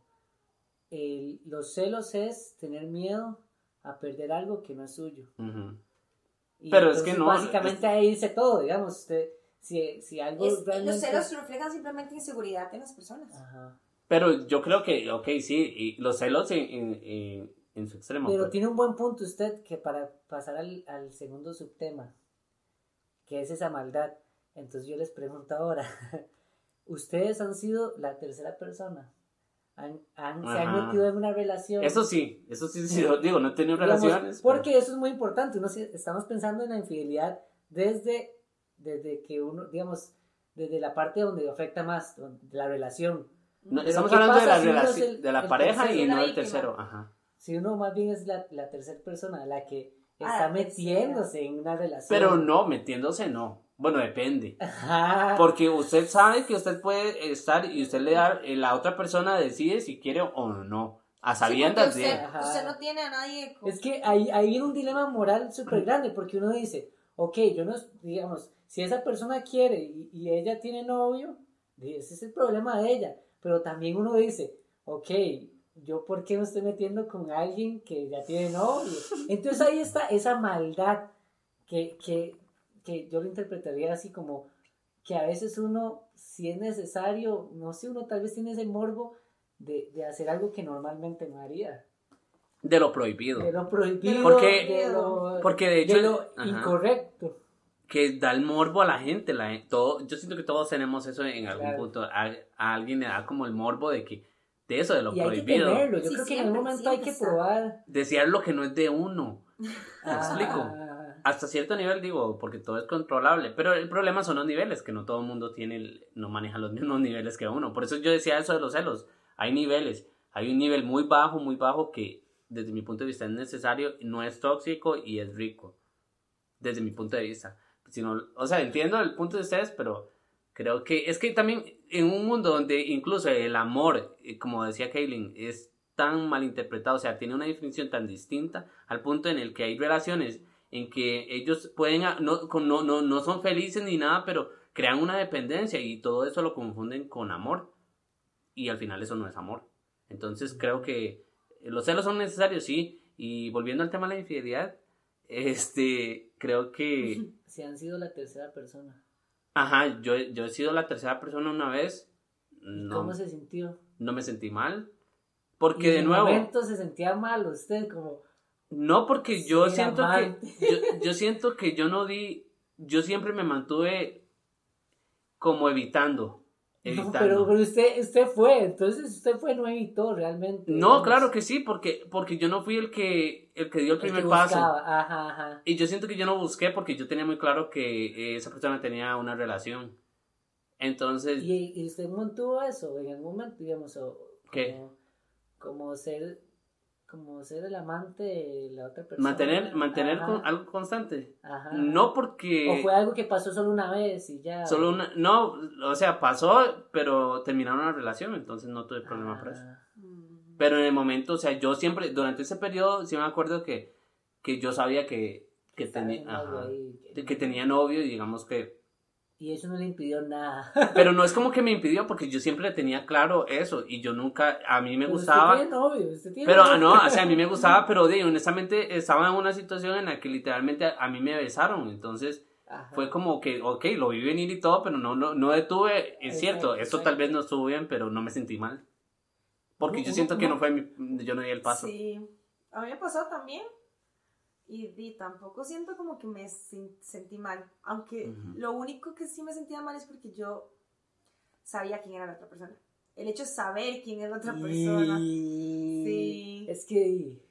el- los celos es tener miedo a perder algo que no es suyo. Pero es que no, Básicamente ahí dice todo, digamos, usted, si, si algo Es- realmente... Los celos reflejan simplemente inseguridad en las personas. Ajá. pero yo creo que ok sí y los celos en, en, en- en su extremo Pero pues. tiene un buen punto usted que para pasar al, al segundo subtema, que es esa maldad. Entonces yo les pregunto ahora, ¿ustedes han sido la tercera persona? ¿Han, han- ¿Se han metido en una relación? Eso sí, eso sí, digo, no he tenido Digamos, relaciones. pero- Porque eso es muy importante. Uno, estamos pensando en la infidelidad desde, desde que uno, digamos, desde la parte donde afecta más, donde- la relación. No, estamos ¿qué hablando de la, si relación- es el- de la pareja y no el víctima? tercero. Ajá. Si uno más bien es la, la tercera persona, la que Ah, está la metiéndose en una relación. Pero no, metiéndose no. Bueno, depende. Ajá. Porque usted sabe que usted puede estar y usted le da, eh, la otra persona decide si quiere o no. A Sí, sabiendas de. usted, Ajá. usted no tiene a nadie con- Es que ahí, ahí viene un dilema moral súper grande, porque uno dice, ok, yo no, digamos, si esa persona quiere y, y ella tiene novio, ese es el problema de ella, pero también uno dice, ok, yo por qué me estoy metiendo con alguien que ya tiene novio. Entonces ahí está esa maldad que, que, que yo lo interpretaría así como que a veces uno, si es necesario, no sé, uno tal vez tiene ese morbo de, de hacer algo que normalmente no haría. De lo prohibido. De lo prohibido, Porque- de lo, Porque de hecho. de lo incorrecto. Que da el morbo a la gente. La, todo, yo siento que todos tenemos eso en algún Claro. punto. A, a alguien le da como el morbo de que. De eso, de lo Y hay que prohibido. tenerlo. Yo Sí, creo que en algún momento hay que probar. Desear lo que no es de uno. Ah, explico? hasta cierto nivel digo, porque todo es controlable, pero el problema son los niveles, que no todo el mundo tiene, no maneja los mismos niveles que uno. Por eso yo decía eso de los celos. Hay niveles, hay un nivel muy bajo, muy bajo que desde mi punto de vista es necesario, no es tóxico y es rico. Desde mi punto de vista. Si no- o sea, entiendo el punto de ustedes, pero creo que es que también en un mundo donde incluso el amor, eh, como decía Kaylin, es tan mal interpretado, o sea, tiene una definición tan distinta al punto en el que hay relaciones en que ellos pueden, no, no, no, no son felices ni nada, pero crean una dependencia y todo eso lo confunden con amor. Y al final eso no es amor. Entonces creo que los celos son necesarios, sí. Y volviendo al tema de la infidelidad, este, creo que, Si han sido la tercera persona. ajá, yo, yo he sido la tercera persona una vez, no, ¿Cómo se sintió? no me sentí mal. Porque en de nuevo, momento se sentía mal usted, como. No, porque yo siento que yo siento que yo no di, yo siempre me mantuve como evitando, No, pero, pero usted, usted fue, entonces usted fue, no evitó realmente. No, digamos, claro que sí, porque porque yo no fui el que el que dio el primer paso. buscaba, Ajá, ajá. Y yo siento que yo no busqué porque yo tenía muy claro que eh, esa persona tenía una relación. Entonces, ¿Y, y usted mantuvo eso en algún momento, digamos, o ¿Qué? Como, como ser como ser el amante de la otra persona. mantener mantener Ajá, con- algo constante. ajá. No porque O fue algo que pasó solo una vez y ya. solo una no, o sea, pasó, pero terminaron la relación, entonces no tuve problema por eso. Ah. Pero en el momento, o sea, yo siempre, durante ese periodo, sí me acuerdo que, que yo sabía que, que, tenía, ajá, ahí, de que tenía novio y digamos que... Y eso no le impidió nada. Pero no es como que me impidió porque yo siempre tenía claro eso y yo nunca, a mí me Pero gustaba... Usted tiene novio, usted tiene Pero ah, novio. no, o sea, a mí me gustaba, pero de, honestamente estaba en una situación en la que literalmente a, mí me besaron, entonces Ajá. fue como que, ok, lo vi venir y todo, pero no, no, no detuve, es Exacto, cierto, esto exacto. tal vez no estuvo bien, pero no me sentí mal. Porque yo siento que no fue mi, yo no di el paso. Sí, a mí me pasó también. Y, y tampoco siento como que me sen- sentí mal. Aunque lo único que sí me sentía mal es porque yo sabía quién era la otra persona. El hecho de saber quién es la otra persona. Sí. Es que...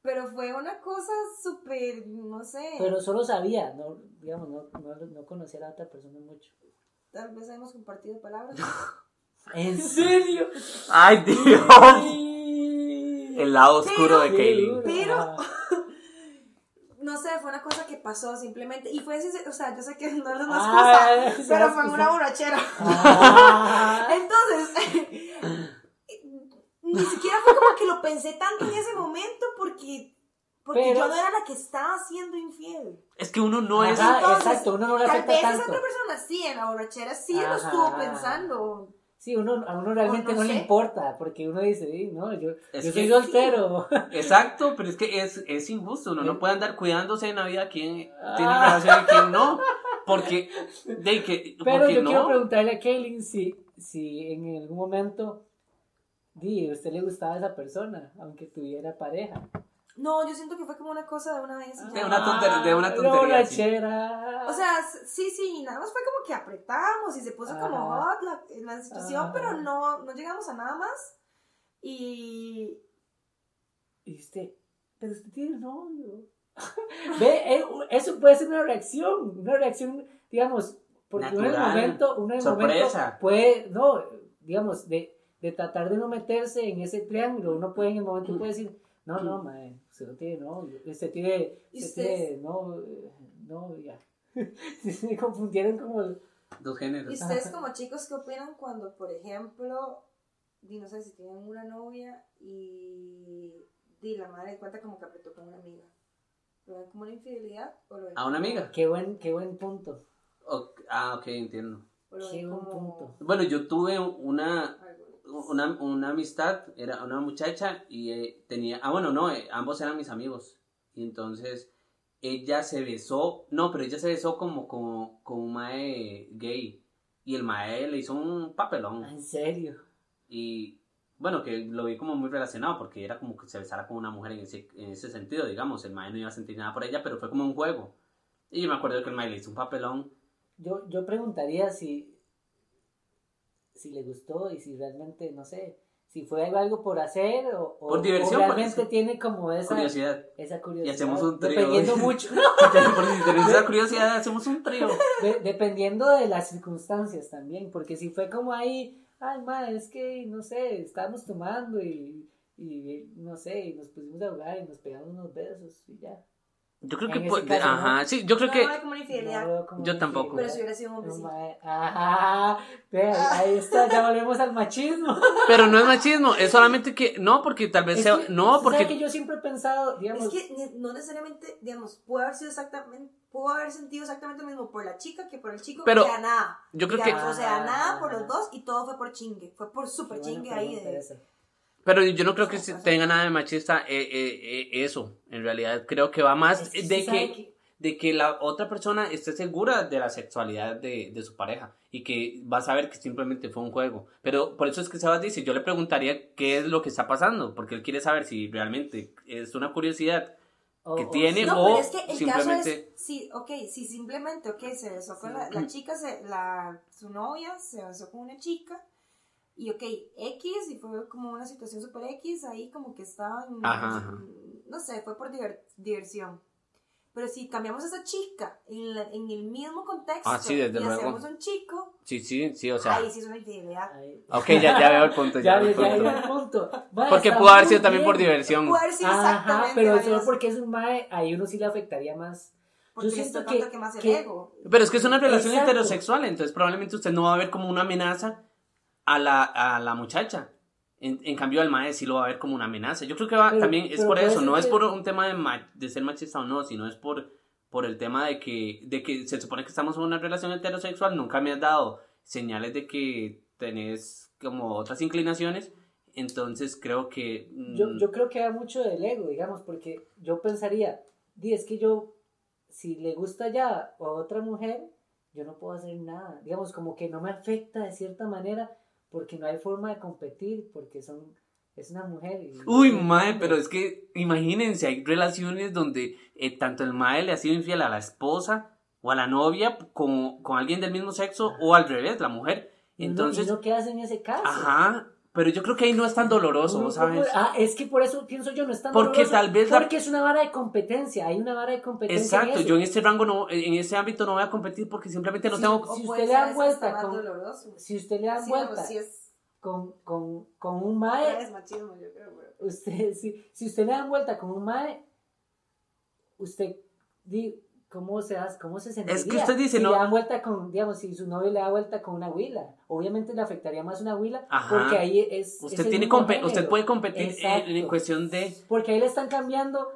Pero fue una cosa súper, no sé. Pero solo sabía, no, digamos, no, no, no conocía a la otra persona mucho. Tal vez hemos compartido palabras. ¿En serio? ¡Ay, Dios! El lado oscuro de Kaylin. Pero- Ajá. No sé, fue una cosa que pasó simplemente. Y fue así, o sea, yo sé que no es una Ah, excusa, sí, pero fue una borrachera. Ah. Entonces, ni siquiera fue como que lo pensé tanto en ese momento porque, porque Pero- yo no era la que estaba siendo infiel. Es que uno no es. Ajá, Entonces, exacto, uno no le Tal afecta vez esa tanto. otra persona sí, en la borrachera sí lo Ajá. estuvo pensando. Sí, uno, a uno realmente no no, le importa, porque uno dice, "Sí, no, yo, Es yo soy soltero. Exacto, pero es que es, es injusto. Uno no puede andar cuidándose en la vida quién tiene Ah. relación y quién no. Porque, de que, Pero porque yo quiero preguntarle a Kaylin si, si en algún momento di, a usted le gustaba esa persona, aunque tuviera pareja. No, yo siento que fue como una cosa de una vez. y De una tontería- de una Ah, tontería, borrachera. O sea, sí, sí, nada más fue como que apretamos y se puso como hot la, la situación, pero no, no llegamos a nada más. Y Y usted, pero usted tiene novio. Ve, eh, eso puede ser una reacción, una reacción, digamos, porque uno en el Natural. momento, uno en el momento Sorpresa. puede, no, digamos, de, de tratar de no meterse en ese triángulo, uno puede en el momento puede decir, no, no, mae, usted no tiene novio, usted tiene, ¿Y usted ustedes? tiene no, eh, novia. Se confundieron como, Dos ¿Y géneros. ustedes como chicos qué opinan cuando, por ejemplo, di, no sé si tienen una novia y di, la madre cuenta como que apretó con una amiga? ¿Lo ven como una infidelidad o lo ven ¿A una amiga? qué buen, qué buen punto, ah, ok, entiendo. lo qué buen como punto. Bueno, yo tuve una? Una, una amistad, era una muchacha y eh, tenía, ah bueno, no, eh, ambos eran mis amigos. Y entonces ella se besó, no, pero ella se besó como, como con un mae gay. Y el mae le hizo un papelón. En serio, Y bueno, que lo vi como muy relacionado porque era como que se besara con una mujer en ese, en ese sentido, digamos. El mae no iba a sentir nada por ella, pero fue como un juego. Y yo me acuerdo que el mae le hizo un papelón. yo, yo preguntaría si, si le gustó y si realmente, no sé, si fue algo, por hacer o, o- Por diversión, o realmente porque- tiene como esa Curiosidad. esa curiosidad. Y hacemos un trío. Dependiendo mucho, por si te interesa la curiosidad, hacemos un trío. de- dependiendo de las circunstancias también, porque si fue como ahí, ay, madre, es que, no sé, estábamos tomando y, y no sé, y nos pusimos a jugar y nos pegamos unos besos y ya. Yo creo En que puede- caso, ¿no? ajá, sí, yo creo no que ve como una infidelidad, No como Yo tampoco. pero si hubiera sido un No, hombrecito. mae, Ajá, ve, ahí está, ya volvemos al machismo. pero no es machismo, es solamente que no porque tal vez Es sea que, no ¿sabe porque que yo siempre he pensado, digamos, Es que no necesariamente, digamos, pudo haber sido exactamente, pudo haber sentido exactamente lo mismo por la chica que por el chico, Pero o sea, nada. yo creo que O sea, nada por Ah. los dos y todo fue por chingue, fue por súper chingue ahí de... pero yo no creo que tenga nada de machista eh, eh, eh, eso, en realidad creo que va más Es que de que de que la otra persona esté segura de la sexualidad de, de su pareja y que va a saber que simplemente fue un juego. Pero por eso es que Sebas dice, yo le preguntaría qué es lo que está pasando, porque él quiere saber si realmente es una curiosidad O- que o tiene. No, o pero es que el simplemente... caso es, sí, ok, si simplemente, ok, se besó con Sí. la, la chica, se, la, su novia se besó con una chica, y ok, X, y fue como una situación super X, ahí como que estaban, Ajá, ajá. no sé, fue por diver- diversión. Pero si cambiamos a esa chica en, la- en el mismo contexto Ah, sí, desde y luego. hacemos un chico, Sí, sí, sí, o sea... ahí sí es una infidelidad. Ok, ya, ya veo el punto. Ya, ya, veo ya, el ya, punto. el punto. Mae, Porque pudo haber sido también por bien. diversión. Puede haber sido Ajá, exactamente pero solo porque es un mae, ahí uno sí le afectaría más. porque yo siento que- que más el que- ego. Pero es que es una relación Exacto. heterosexual, entonces probablemente usted no va a ver como una amenaza a la, a la muchacha. En, en cambio, al mae sí lo va a ver como una amenaza. Yo creo que va, Pero- también es por eso, no es por un tema de, ma- de ser machista o no, sino es por, por el tema de que, de que se supone que estamos en una relación heterosexual, nunca me has dado señales de que tenés como otras inclinaciones, entonces creo que... mm, Yo, yo creo que va mucho del ego, digamos, porque yo pensaría, di, es que yo, si le gusta ya a otra mujer, yo no puedo hacer nada. Digamos, como que no me afecta de cierta manera, porque no hay forma de competir, porque son es una mujer. y- Uy, mae, pero es que imagínense, hay relaciones donde eh, tanto el mae le ha sido infiel a la esposa o a la novia como con alguien del mismo sexo o al revés, la mujer. Entonces, y uno qué hace en ese caso? ajá, pero yo creo que ahí no es tan doloroso, ¿sabes? Ah, es que por eso pienso yo, no es tan Porque doloroso, tal vez la- Porque es una vara de competencia, hay una vara de competencia. Exacto, en yo en este rango no, en ese ámbito no voy a competir porque simplemente no tengo... Si puede usted le da vuelta con- doloroso. Si usted le da Sí, vuelta es, con, con, con un mae, vez machismo, yo creo, pero- usted, si, si usted le da vuelta con un mae, usted, di, ¿cómo se, hace- cómo se sentiría? Es que usted dice, si no- le dan vuelta con, digamos, si su novio le da vuelta con una huila, obviamente le afectaría más una huila, Ajá. porque ahí es... Usted, es tiene usted puede competir en, en cuestión de... Porque ahí le están cambiando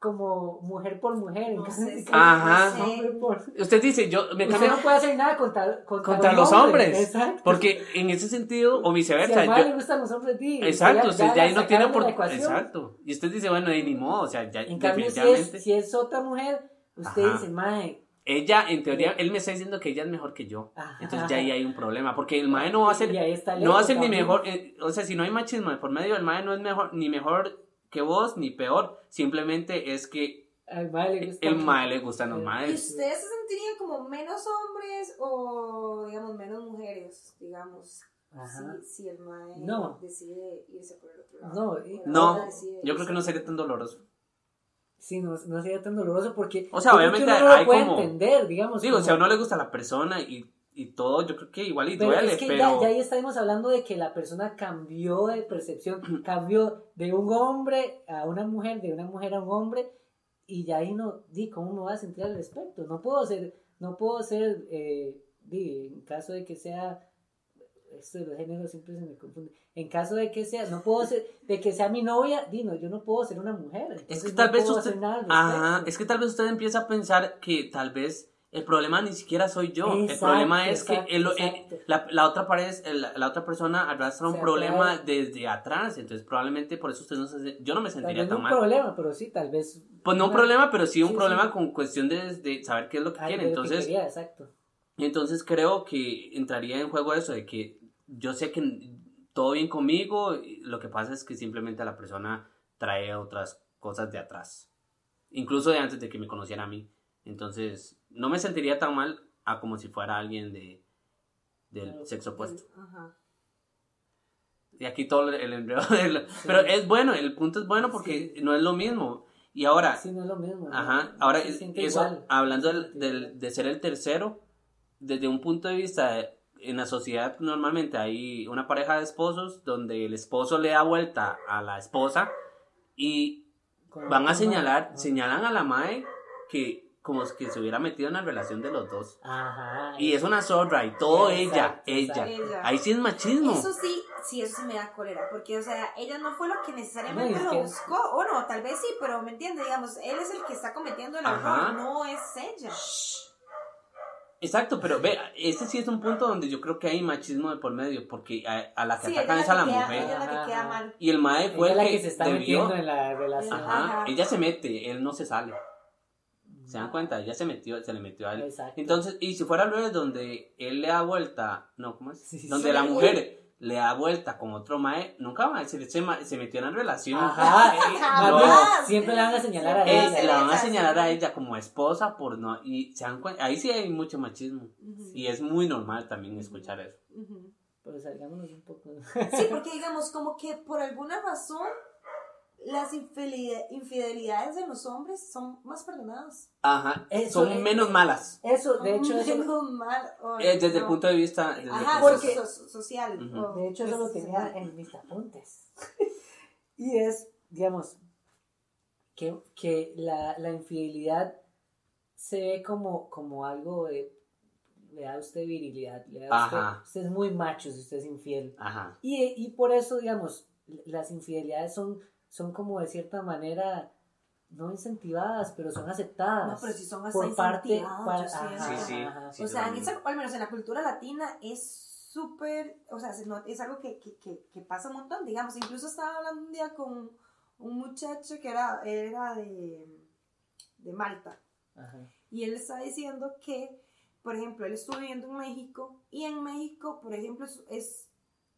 como mujer por mujer. No sé, si sí, Ajá. no por- Usted dice, yo me Usted no puede hacer nada contra, contra, contra los hombre. hombres. Exacto. Porque en ese sentido, o si viceversa, a madre yo- le gustan los hombres, di, Exacto, usted usted ya ahí no tiene por... Exacto. Y usted dice, bueno, ahí ni modo, o sea, ya En cambio, si definitivamente... es, si es otra mujer, usted Ajá. dice, mae, Ella, en teoría, él me está diciendo que ella es mejor que yo. Ajá. Entonces ya ahí hay un problema. Porque el mae no va a ser... y ahí está el No va a ser ni mejor... eh, o sea, si no hay machismo de por medio, el mae no es mejor ni mejor que vos, ni peor. Simplemente es que Al mae le gusta el mae le gustan los Eh, ¿Y maes. ustedes se sentirían como menos hombres o, digamos, menos mujeres, digamos? Ajá. Si, si el mae No. decide irse por el otro lado. No, No, Yo creo que no sería tan doloroso. Sí, no, no sería tan doloroso porque. O sea, obviamente uno no hay lo puede como- entender, digamos. Digo, como- si a uno le gusta la persona y, y todo, yo creo que igual y Pero duele, es que pero... ya, ya ahí estamos hablando de que la persona cambió de percepción, cambió de un hombre a una mujer, de una mujer a un hombre, y ya ahí no, di, ¿cómo me voy a sentir al respecto? No puedo ser, no puedo ser, eh, di, en caso de que sea, esto de los géneros siempre se me confunde, en caso de que sea, no puedo ser, de que sea mi novia, di, no, yo no puedo ser una mujer. Es que tal no vez usted... Ajá, es que tal vez usted empieza a pensar que tal vez el problema ni siquiera soy yo. el problema es exacto, que el- eh, la, la otra pared, la, la otra persona arrastra un problema desde atrás. Entonces probablemente por eso usted no se... Yo no me Tal sentiría vez no tan un mal. problema, pero sí, tal vez. Pues no un una- problema, pero sí un Sí, problema sí. con cuestión de, de saber qué es lo que algo quiere. que quería, exacto. entonces creo que entraría en juego eso de que yo sé que todo bien conmigo, lo que pasa es que simplemente la persona trae otras cosas de atrás, incluso de antes de que me conociera a mí. Entonces, no me sentiría tan mal a como si fuera alguien de del sexo opuesto. Ajá. Y aquí todo el enredo del- Pero es bueno, el punto es bueno porque no es lo mismo. Y ahora, Sí, no es lo mismo. ¿no? Ajá, ahora eso, igual. hablando del, de ser el tercero, desde un punto de vista, en la sociedad normalmente hay una pareja de esposos donde el esposo le da vuelta a la esposa y van a señalar, señalan a la mae que como que se hubiera metido en la relación de los dos. Ajá. Y es una zorra y todo Exacto, ella, exacto. ella. Ella. Ahí sí es machismo. Eso sí, sí, eso sí me da cólera, porque, o sea, ella no fue lo que necesariamente No, lo que- buscó, o no, tal vez sí, pero me entiende, digamos, él es el que está cometiendo el error, no es ella. Exacto, pero ve, este sí es un punto donde yo creo que hay machismo de por medio, porque a, a la que Sí, atacan ella es a la que queda- mujer. Ella es la que queda Ajá. mal. Y el mae Ella fue es el la que, que se está debió. metiendo en la relación. Ajá, Ajá. ella se mete, él no se sale. ¿Se dan cuenta? Ella se metió, se le metió a él. Exacto. Entonces, y si fuera al revés, donde él le da vuelta, no, ¿cómo es? Sí, sí, donde sí. la mujer le da vuelta con otro mae, nunca va a decir, se, se metió en la relación. Ajá, Eh, no, Siempre le van a señalar a Siempre eh, ella. se la van a ella, señalar sí. a ella como esposa por no, y se dan cuenta, ahí sí hay mucho machismo. Y es muy normal también escuchar eso. Pero salgámonos un poco. Sí, porque digamos, como que por alguna razón las infidelidad- infidelidades de los hombres son más perdonadas. Ajá, Eso son menos malas. Eso, de hecho, eso, Menos mal. o- eh, desde el punto de vista... Ajá, Porque- so- social. Ujú. o- de hecho, eso lo tenía en mis apuntes. y es, digamos, que, que la, la infidelidad se ve como, como algo de. Le da a usted virilidad, le da a usted. Usted es muy macho si usted es infiel. Ajá. Y, y por eso, digamos, las infidelidades son, son como de cierta manera no incentivadas, pero son aceptadas. No, pero si son hasta por parte par- ajá, Sí, sí. ajá. sí, o sea, en esa- al menos en la cultura latina es súper, o sea, es algo que, que, que, que pasa un montón, digamos. Incluso estaba hablando un día con un muchacho que era, era de, de Malta. Ajá. Y él está diciendo que, por ejemplo, él estuvo viviendo en México y en México, por ejemplo, es, es,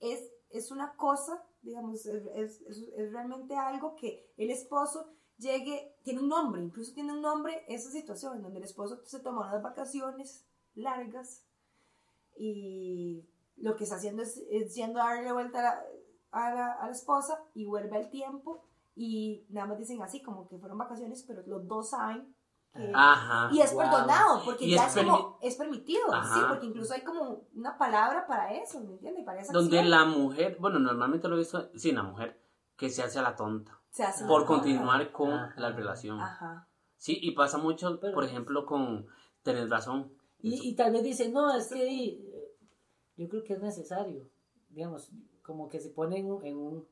es, es una cosa, digamos, es, es, es- realmente algo que el esposo llegue, tiene un nombre, incluso tiene un nombre esa situación en donde el esposo se toma unas vacaciones largas y lo que está haciendo es, es yendo a darle vuelta a la, a la- a la esposa y vuelve al tiempo y nada más dicen así como que fueron vacaciones, pero los dos saben que... Ajá. Y es Wow. perdonado, porque Y ya es es, como, es permitido, Ajá. sí, porque incluso hay como una palabra para eso, ¿me entiendes? Para esa Donde acción. la mujer, bueno, normalmente lo he visto, sí, la mujer, que se hace a la tonta se hace por continuar con Ajá. la relación. Ajá. Sí, y pasa mucho, Pero- por ejemplo, con tener razón. Y, y tal vez dice, no, es que eh, yo creo que es necesario, digamos, como que se pone en un,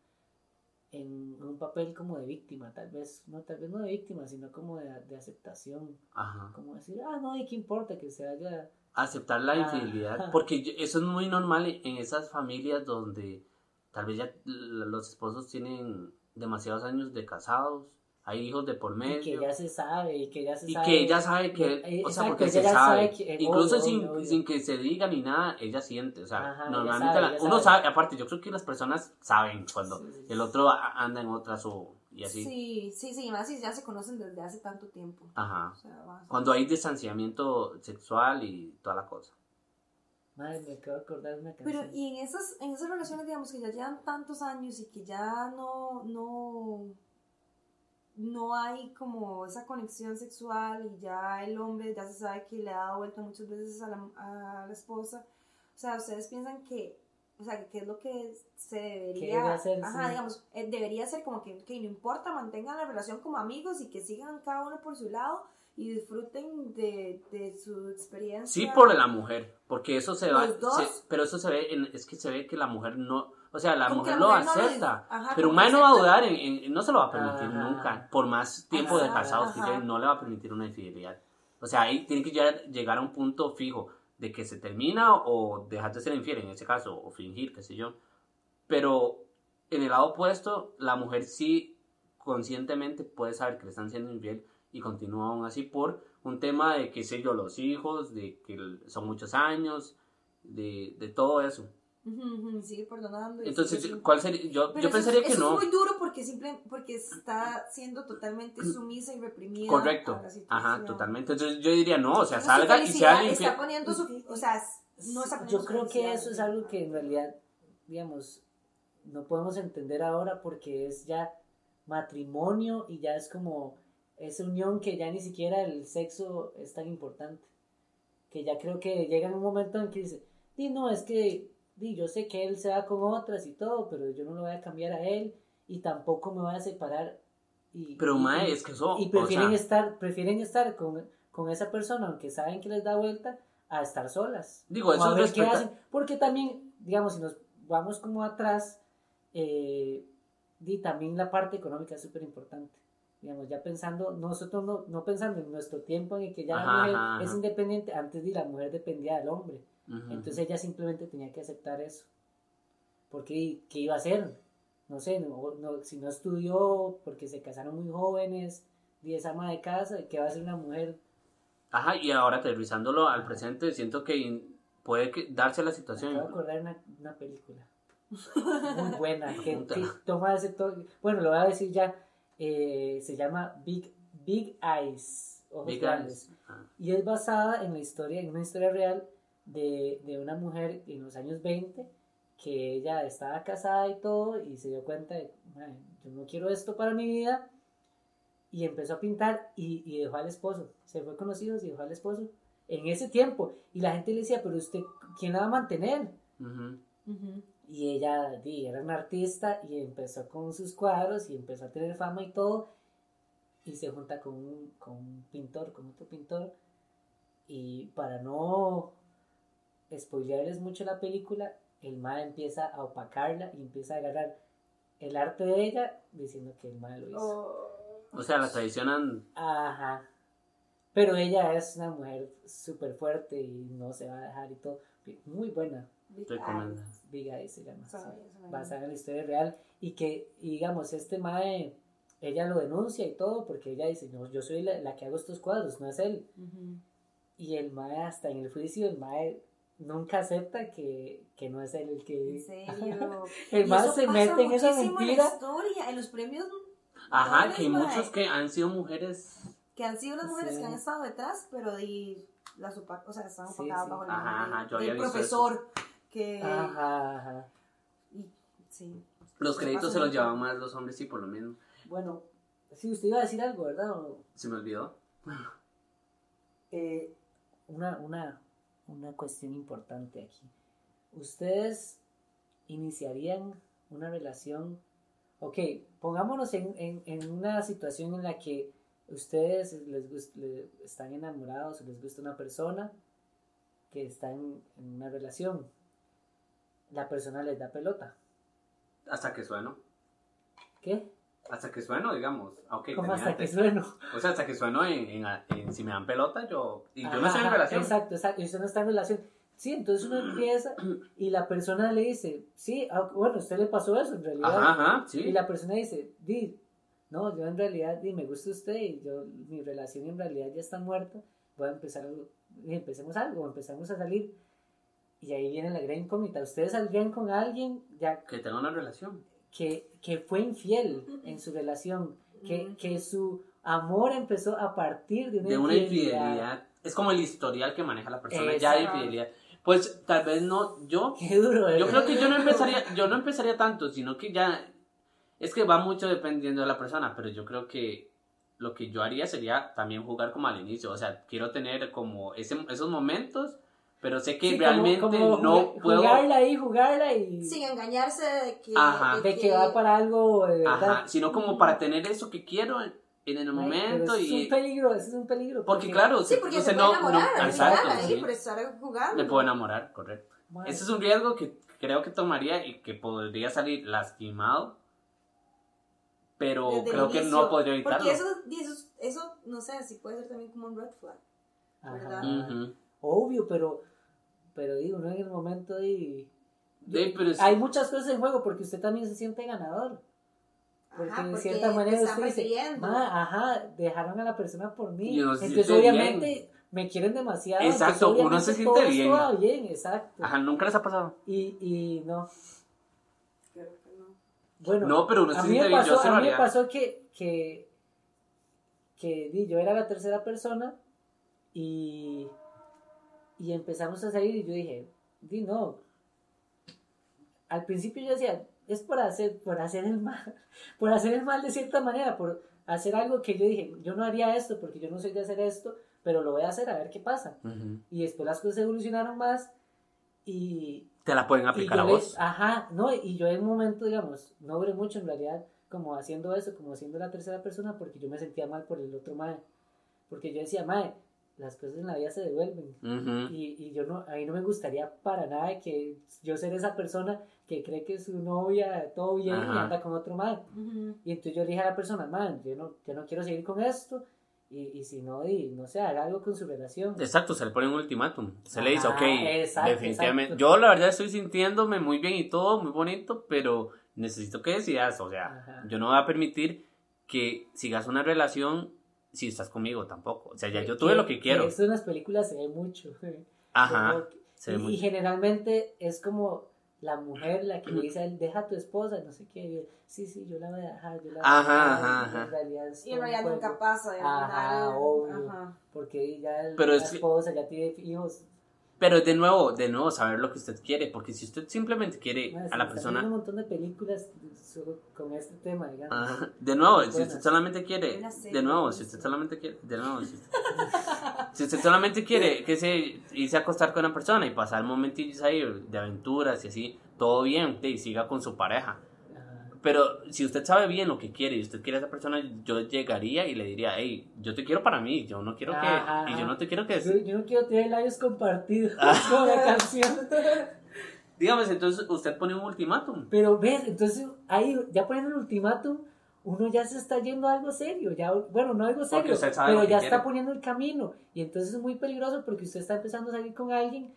en un, papel como de víctima, tal vez, no, tal vez no de víctima, sino como de, de aceptación, Ajá. como decir, ah, no, ¿y qué importa que se haya... Aceptar la Ajá. infidelidad, porque eso es muy normal en esas familias donde tal vez ya los esposos tienen demasiados años de casados, hay hijos de por Y medio. que ya se sabe, y que ya se Y sabe. que ella sabe que, Eh, o sea, exacto, porque se sabe, sabe que- incluso obvio, sin, obvio, sin que se diga ni nada, ella siente, o sea, Ajá, normalmente sabe, la- uno sabe. sabe, aparte, yo creo que las personas saben cuando Sí, sí, el otro anda en otras o y así, Sí, sí, sí, más si ya se conocen desde hace tanto tiempo. ajá, O sea, cuando hay distanciamiento sexual y toda la cosa. Madre, me acabo de acordar de una canción. Pero y en esas, en esas relaciones, digamos, que ya llevan tantos años y que ya no, no, no hay como esa conexión sexual y ya el hombre ya se sabe que le ha dado vuelta muchas veces a la, a la esposa. O sea, ustedes piensan que, o sea, que qué es lo que se debería, debe hacer, ajá, sí. digamos, eh, debería ser como que, que no importa, mantengan la relación como amigos y que sigan cada uno por su lado y disfruten de, de su experiencia. Sí por la mujer, porque eso se va, ¿Los dos? se- pero eso se ve, en- es que se ve que la mujer no, o sea, la Como mujer lo mujer no lo acepta, ajá, pero un man no va a acepta. dudar, en, en- no se lo va a permitir Ajá. nunca, por más tiempo de Ajá, casados que no le va a permitir una infidelidad. O sea, ahí tiene que llegar, a un punto fijo de que se termina o dejar de ser infiel en ese caso, o fingir, qué sé yo. Pero en el lado opuesto, la mujer sí conscientemente puede saber que le están siendo infiel y continúa aún así por un tema de, qué sé yo, los hijos, de que son muchos años, de, de todo eso. Y sigue perdonando. y Entonces, sigue- ¿cuál sería? Yo, yo eso es- pensaría que eso no. es muy duro porque simple, porque está siendo totalmente sumisa y reprimida. Correcto. a la situación. Ajá, totalmente. Entonces yo diría no, o sea, Entonces, salga y sea infiel. Está poniendo su. O sea, no está poniendo Yo su creo que eso es algo que en realidad, digamos, no podemos entender ahora porque es ya matrimonio y ya es como esa unión que ya ni siquiera el sexo es tan importante. Que ya creo que llega en un momento en que dice, di no, es que di, yo sé que él se va con otras y todo, pero yo no lo voy a cambiar a él y tampoco me voy a separar. Y, Pero y- mae, y- es que eso, y o prefieren sea, estar, prefieren estar con, con esa persona, aunque saben que les da vuelta, a estar solas. digo, a eso es ver qué hacen. Porque también, digamos, si nos vamos como atrás, eh, y también la parte económica es súper importante. Digamos, ya pensando, nosotros no, no pensando en nuestro tiempo en el que ya Ajá, la mujer ajá, es ajá. independiente, antes de la mujer dependía del hombre. Entonces ella simplemente tenía que aceptar eso. Porque, ¿qué iba a hacer? No sé, no, no- si no estudió, porque se casaron muy jóvenes, y es ama de casa, ¿qué va a hacer una mujer? Ajá, y ahora aterrizándolo al presente, siento que puede que darse la Me situación. acabo de acordar una, una película muy buena que, toma ese toque. Bueno, lo voy a decir ya. eh, se llama Big, Big Eyes. Ojos Big grandes. Eyes. Ah, Y es basada en la historia, en una historia real de, de una mujer en los años 20 que ella estaba casada y todo y se dio cuenta de, "Mae, yo no quiero esto para mi vida y empezó a pintar y, y dejó al esposo, se fue con los hijos y dejó al esposo en ese tiempo y la gente le decía, pero usted, ¿quién la va a mantener? Y ella di, era una artista y empezó con sus cuadros y empezó a tener fama y todo. Y se junta con un, con un pintor, con otro pintor. Y para no spoilearles mucho la película, el ma empieza a opacarla y empieza a agarrar el arte de ella diciendo que el ma lo hizo. Oh. O sea, la traicionan. Ajá. Pero ella es una mujer súper fuerte y no se va a dejar y todo. Muy buena. Big eyes. Big Eye se llama. basada en la historia real y que, y digamos, este Mae, ella lo denuncia y todo porque ella dice, no, yo soy la, la que hago estos cuadros, no es él. Y el Mae, hasta en el juicio, el Mae nunca acepta que, que no es él el que... En serio. El Y eso se mete en esa muchísimo en mentira. la historia, en los premios Ajá, que hay muchos que han sido mujeres. que han sido las mujeres Sí. que han estado detrás, pero de las o sea, están Sí, opacadas sí. bajo el Ajá, ajá, yo del había visto profesor que Ajá, ajá. y- sí. Los créditos se los mucho. llevaban más los hombres y por lo mismo. Bueno, sí, usted iba a decir algo, ¿verdad? O- Se me olvidó. eh, una, una, una cuestión importante aquí. ¿Ustedes iniciarían una relación? Ok, pongámonos en, en, en una situación en la que ustedes les gust- están enamorados o les gusta una persona que está en, en una relación. La persona les da pelota. Hasta que sueno. ¿Qué? Hasta que sueno, digamos. Ah, Ok, ¿Cómo hasta que sueno? O sea, hasta que sueno en, en- en- si me dan pelota, yo. Y yo no Ajá, estoy en relación. Exacto, exacto. Y usted no está en relación. Sí, entonces uno empieza y la persona le dice, sí, ah, bueno, a usted le pasó eso en realidad. Ajá, ajá, Y sí. la persona dice, di, no, yo en realidad, di, me gusta usted y yo, mi relación en realidad ya está muerta, voy a empezar y empecemos algo, empezamos a salir. Y ahí viene la gran incógnita. Ustedes saldrían con alguien ya Que tenga una relación. Que, que fue infiel en su relación, que, que su amor empezó a partir de una, De una infidelidad. infidelidad. Es como el historial que maneja la persona ya de infidelidad. Pues tal vez no. Yo Qué duro, Yo ¿verdad? creo que yo no empezaría, yo no empezaría tanto, sino que ya es que va mucho dependiendo de la persona, pero yo creo que lo que yo haría sería también jugar como al inicio, o sea, quiero tener como ese, esos momentos, pero sé que Sí, como- realmente como no jugar- puedo, Jugarla ahí, jugarla y... Sin engañarse de que Ajá. de que va para algo de verdad. ajá, sino como para tener eso que quiero en, el Ay, momento pero eso y Es un peligro, eso es un peligro. porque claro, Sí, porque se puede no- enamorar no- al exacto, ahí sí, por estar jugando. me puedo enamorar, correcto. Madre, Ese es un riesgo que creo que tomaría y que podría salir lastimado, pero Desde creo que no podría evitarlo. Porque eso, eso, eso, no sé, si puede ser también como un red flag. ajá. ¿verdad? Ujú. Obvio, pero, pero digo, no en el momento de... Sí, pero es- Hay muchas cosas en juego porque usted también se siente ganador. Porque Ajá, de cierta manera usted dice, prefiriendo. "Ma, ajá, dejaron a la persona por mí. Y uno se Entonces siente obviamente me quieren demasiado. Exacto, uno se siente todo bien. bien, exacto. Ajá, nunca les ha pasado. Y, y no, Creo que no. bueno, No, pero uno se a mí siente me bien, yo pasó, se lo a mí me pasó que, que, que di, yo era la tercera persona y, y empezamos a salir y yo dije, di no. Al principio yo decía, es por hacer, por hacer el mal, por hacer el mal de cierta manera, por hacer algo que yo dije, yo no haría esto porque yo no soy de hacer esto, pero lo voy a hacer a ver qué pasa. Ujú. Y después las cosas evolucionaron más y, Te la pueden aplicar a vos. ajá, no, y yo en un momento, digamos, no duré mucho en realidad como haciendo eso, como siendo la tercera persona, porque yo me sentía mal por el otro mae. Porque yo decía, mae, las cosas en la vida se devuelven. Ujú. Y, y yo no, a mí no me gustaría para nada que yo ser esa persona que cree que su novia todo bien y Ajá. anda con otro mae. Ujú. Y entonces yo le dije a la persona, man, yo no, yo no quiero seguir con esto. Y, y si no, y, no sé, haga algo con su relación. Exacto, se le pone un ultimátum. Se le dice, ok, exacto, definitivamente. exacto. Yo la verdad estoy sintiéndome muy bien y todo, muy bonito, pero necesito que decidas. O sea, Ajá. yo no voy a permitir que sigas una relación si estás conmigo tampoco. O sea, ya yo tuve lo que quiero. Eso en las películas se ve mucho. Ajá. Que- Se ve y, y generalmente es como la mujer la que le dice a él, deja a tu esposa, no sé qué. sí, sí, yo la voy a dejar, yo la voy a Ajá, dejar", ajá, y ajá. En realidad es Y en realidad nunca pasa. Ajá, obvio. Ajá. Porque ya el- Pero la es que- esposa ya tiene hijos. Pero de nuevo, de nuevo, saber lo que usted quiere, porque si usted simplemente quiere a la persona... un montón de películas con este tema, digamos. Ajá. De nuevo, si usted solamente quiere, de nuevo, si usted solamente quiere, de nuevo, si usted, si usted solamente quiere que se irse a acostar con una persona y pasar momentillos ahí de aventuras y así, todo bien, y siga con su pareja. Pero si usted sabe bien lo que quiere y usted quiere a esa persona, yo llegaría y le diría, hey, yo te quiero para mí, yo no quiero que, Ajá, y yo no te quiero que, Yo, yo no quiero tener labios compartidos Ah. con la canción. dígame, entonces usted pone un ultimátum. Pero ves, entonces ahí ya poniendo el ultimátum, uno ya se está yendo a algo serio, ya, bueno, no algo serio, pero que ya quiere. está poniendo el camino. Y entonces es muy peligroso porque usted está empezando a salir con alguien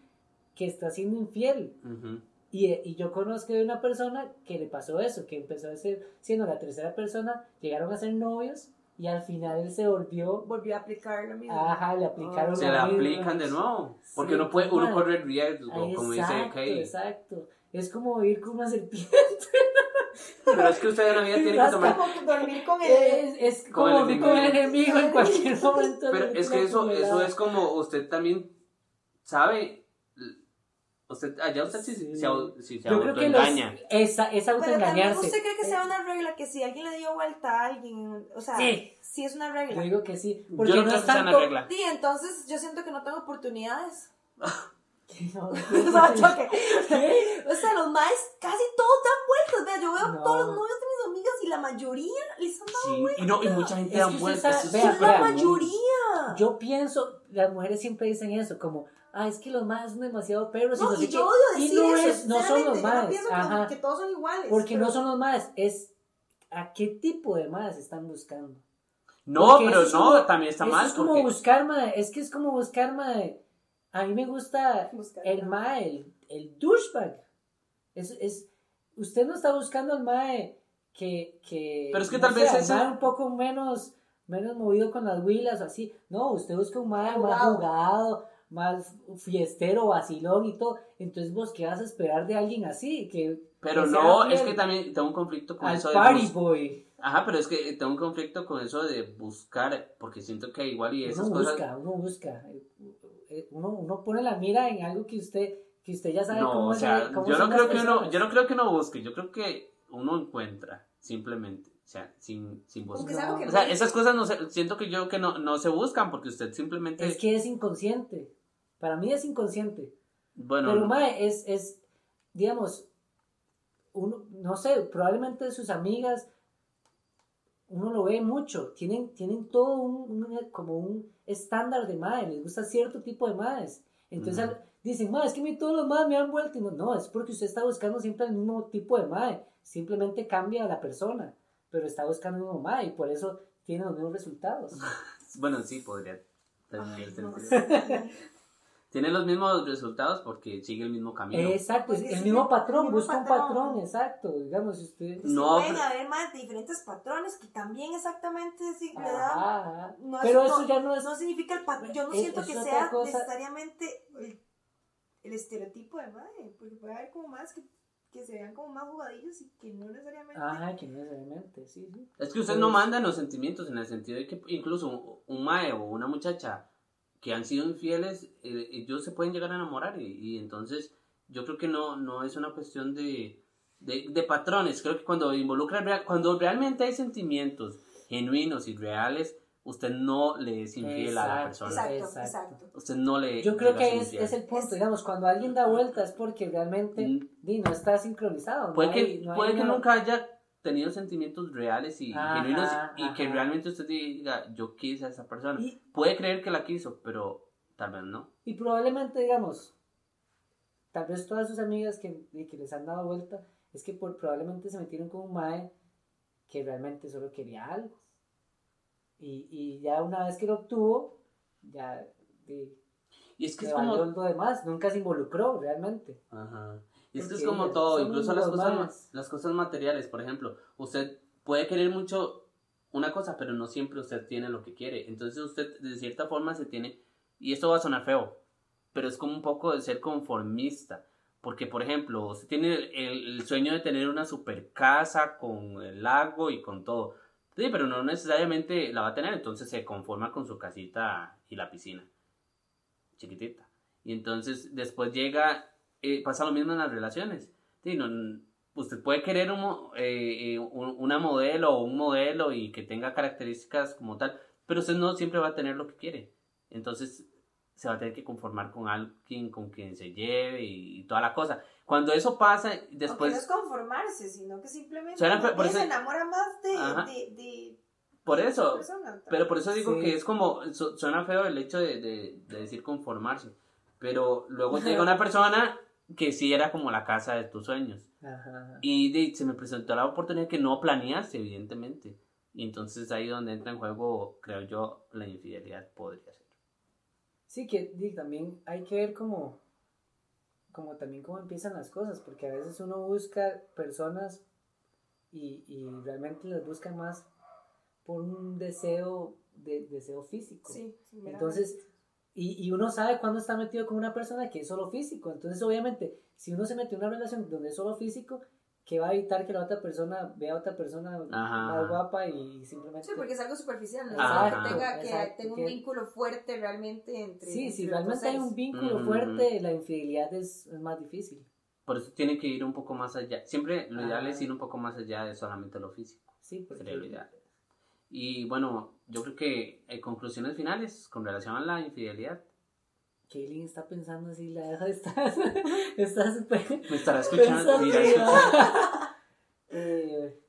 que está siendo infiel. Ujú. Y, y yo conozco de una persona que le pasó eso, que empezó a ser, siendo la tercera persona, llegaron a ser novios y al final él se volvió, Volvió a aplicar lo mismo. ajá, le aplicaron Se la aplican de nuevo. Porque Sí, uno puede, uno corre riesgo, Ah, como dice exacto, Kay. exacto. Es como vivir con una serpiente. Pero es que usted en la vida tiene que tomar. Como que dormir con el... Es, es Con como el vivir con el enemigo en cualquier momento. Pero es que eso, eso es como usted también sabe. Usted, allá usted sí, Sí. se, sí se Yo creo que los, autoengaña. esa, es autoengañarse. usted cree que Eh, sea una regla que si alguien le dio vuelta a alguien, o sea, Sí. sí es una Yo regla. digo que sí. Yo Porque no no, creo es que sea una tanto. regla. Sí, entonces yo siento que no tengo oportunidades. No, o sea, choque. O sea, los maes casi todos dan vueltas. Vea, yo veo No. todos los novios de mis amigas y la mayoría les han dado Sí, y, no, y mucha gente da vueltas. vea, es la vea, súper mayoría. Yo pienso, las mujeres siempre dicen eso, como, ah, es que los más son demasiado perros y No, no sé y qué. yo odio Y decir no eso. es- no son los no que- ajá. que, todos son iguales. Porque pero- no son los más, es a qué tipo de más están buscando. No, Porque pero es no, como- también está mal. es como porque- buscar, mae, es que es como buscar, mae. A mí me gusta Buscar, el ¿no? mae, el, el douchebag. Es, es, usted no está buscando al mae que, que Pero es que no tal vez al ese- mae un poco menos, menos movido con las huilas o así. No, usted busca un mae más Jugado. Más fiestero, vacilón y todo. Entonces, vos, ¿qué vas a esperar de alguien así? Que, Pero que no, es que también tengo un conflicto con Al eso de party boy. Ajá, pero es que tengo un conflicto con eso de buscar, porque siento que igual y esas uno cosas. busca, uno busca. Eh, Uno, uno pone la mira en algo que usted, que usted ya sabe No, cómo o sea, cómo yo no creo que uno, yo no creo que uno busque, yo creo que uno encuentra, simplemente, o sea, sin, sin buscar. O sea, esas cosas no se, siento que yo que no, no se buscan porque usted simplemente, Es que es inconsciente. Para mí es inconsciente. bueno, Pero, mae, es, es, digamos, uno, no sé, probablemente sus amigas, uno lo ve mucho, tienen, tienen todo un, un- como un estándar de mae, les gusta cierto tipo de maes. Entonces dicen, mae, es que a mí todos los maes me dan vuelta. Y no, no, es porque usted está buscando siempre el mismo tipo de mae. Simplemente cambia a la persona, pero está buscando el mismo mae y por eso tiene los mismos resultados. bueno, sí, podría tener Ay, no sé. Tiene los mismos resultados porque sigue el mismo camino. Exacto, es el mismo el patrón, mismo busca un patrón. patrón, exacto. Digamos, si usted... No, pueden pero- haber más de diferentes patrones que también exactamente Ajá, ajá. no es- Pero no- eso ya no es... no significa el patrón yo no Es- siento es que sea cosa. necesariamente el, el estereotipo de madre porque puede haber como más que, que se vean como más jugadillos y que no necesariamente Ajá, que no necesariamente, sí, sí. Es que usted Pues- no manda en los sentimientos, en el sentido de que incluso un, un mae o una muchacha que han sido infieles, eh, ellos se pueden llegar a enamorar y, y entonces yo creo que no, no es una cuestión de, de, de patrones, creo que cuando involucra, cuando realmente hay sentimientos genuinos y reales, usted no le es infiel a la persona. exacto Exacto. Usted no le... Yo creo que es, es el punto, digamos, cuando alguien da vuelta es porque realmente Mm. no está sincronizado. no Puede que, hay- no hay puede que nunca haya tenido sentimientos reales y Ajá, genuinos y que realmente usted diga, yo quise a esa persona. Y, Puede creer que la quiso, pero tal vez no. y probablemente, digamos, tal vez todas sus amigas que, que les han dado vuelta, es que por, probablemente se metieron con un mae que realmente solo quería algo. Y, y ya una vez que lo obtuvo, ya di, Y es que es como... lo demás, nunca se involucró realmente. Ajá. Y es que es como todo, incluso las cosas, las cosas materiales, por ejemplo, usted puede querer mucho una cosa, pero no siempre usted tiene lo que quiere. Entonces usted de cierta forma se tiene, y esto va a sonar feo, pero es como un poco de ser conformista. Porque, por ejemplo, usted tiene el, el- el sueño de tener una super casa con el lago y con todo. Sí, pero no necesariamente la va a tener, entonces se conforma con su casita y la piscina. Chiquitita. Y entonces después llega, eh, pasa lo mismo en las relaciones. Sí, no- usted puede querer un eh, eh, un- una modelo o un modelo y que tenga características como tal, pero usted no siempre va a tener lo que quiere. Entonces se va a tener que conformar con alguien con quien se lleve y, toda la cosa. Cuando eso pasa, Aunque no después... es conformarse sino que simplemente Suena por se eso- enamora más de, de, de Por esa eso, persona Pero por eso digo Sí. que es como, su- suena feo el hecho de, de- de decir conformarse. Pero luego llega una persona que sí era como la casa de tus sueños. Ajá. Y de- se me presentó la oportunidad que no planeaste, evidentemente. Y entonces ahí donde entra en juego, creo yo, la infidelidad podría ser. Sí, que también hay que ver cómo, como también cómo empiezan las cosas, porque a veces uno busca personas y, y realmente las busca más por un deseo, de, deseo físico. Sí, sí, Entonces, y, y uno sabe cuando está metido con una persona que es solo físico. Entonces, obviamente, si uno se mete en una relación donde es solo físico, que va a evitar que la otra persona vea a otra persona Ajá. más guapa y simplemente... Sí, porque es algo superficial, ¿no? Ajá. que tenga, que Exacto, tenga un que- vínculo fuerte realmente entre. Sí, entre si realmente hay un vínculo fuerte, la infidelidad es, es más difícil. Por eso tiene que ir un poco más allá. Siempre lo ideal es ir un poco más allá de solamente lo físico. Sí, porque... Sería lo ideal. Y bueno, yo creo que eh, conclusiones finales con relación a la infidelidad. Kaylin está pensando así, la deja está, está súper Me estará escuchando. eh,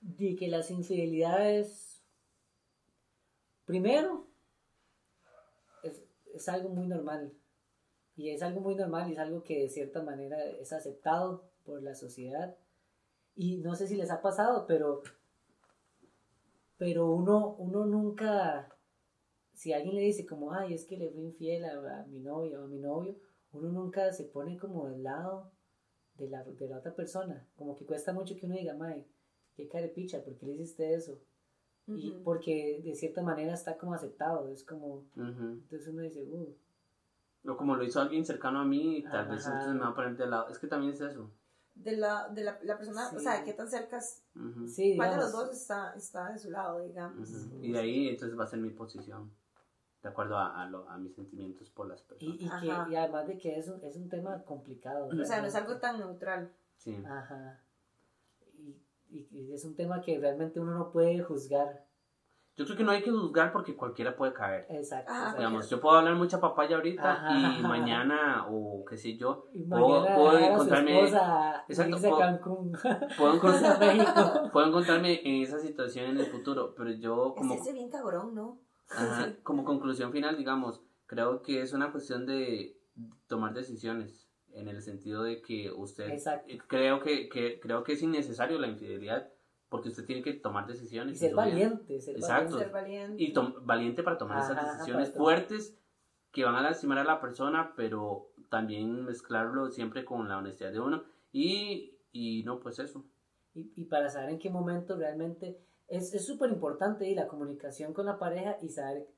di que las infidelidades, primero, es, es algo muy normal. Y es algo muy normal y es algo que de cierta manera es aceptado por la sociedad. Y no sé si les ha pasado, pero, pero uno, uno nunca, si alguien le dice como, ay, es que le fui infiel a, a mi novia o a mi novio, uno nunca se pone como del lado de la, de la otra persona. Como que cuesta mucho que uno diga, mae, qué carepicha, ¿por qué le hiciste eso? Y Ujú. porque de cierta manera está como aceptado, es como, Ujú. entonces uno dice, uh, O como lo hizo alguien cercano a mí, tal vez Ajá. entonces me va a poner de lado. Es que también es eso. De la, de la, la persona, o Sí. sea, qué tan cerca, es- Ujú. sí, cuál de los dos está, está de su lado, digamos. Y de ahí entonces va a ser mi posición. De acuerdo a, a, lo- a mis sentimientos por las personas. y, y, que, Ajá. y además de que es un, es un tema complicado. O sea, no es algo tan neutral. Sí. Ajá. Y, y- y es un tema que realmente uno no puede juzgar. Yo creo que no hay que juzgar porque cualquiera puede caer. Exacto. Ajá. exacto. Digamos, yo puedo hablar mucha papaya ahorita Ajá. y mañana o qué sé yo, puedo- puedo encontrarme- esposa Exacto, irse a puedo- Cancún. puedo, puedo encontrarme en esa situación en el futuro, pero yo como, Es ese bien cabrón, ¿no? Ajá, como conclusión final, digamos, creo que es una cuestión de tomar decisiones en el sentido de que usted Exacto. eh, creo que, que creo que es innecesario la infidelidad porque usted tiene que tomar decisiones Y ser valiente, ser Exacto. valiente. Ser valiente. y valiente para tomar Ajá, esas decisiones fuertes que van a lastimar a la persona, pero también mezclarlo siempre con la honestidad de uno y, y no, pues eso. y, y para saber en qué momento realmente es es súper importante y la comunicación con la pareja y saber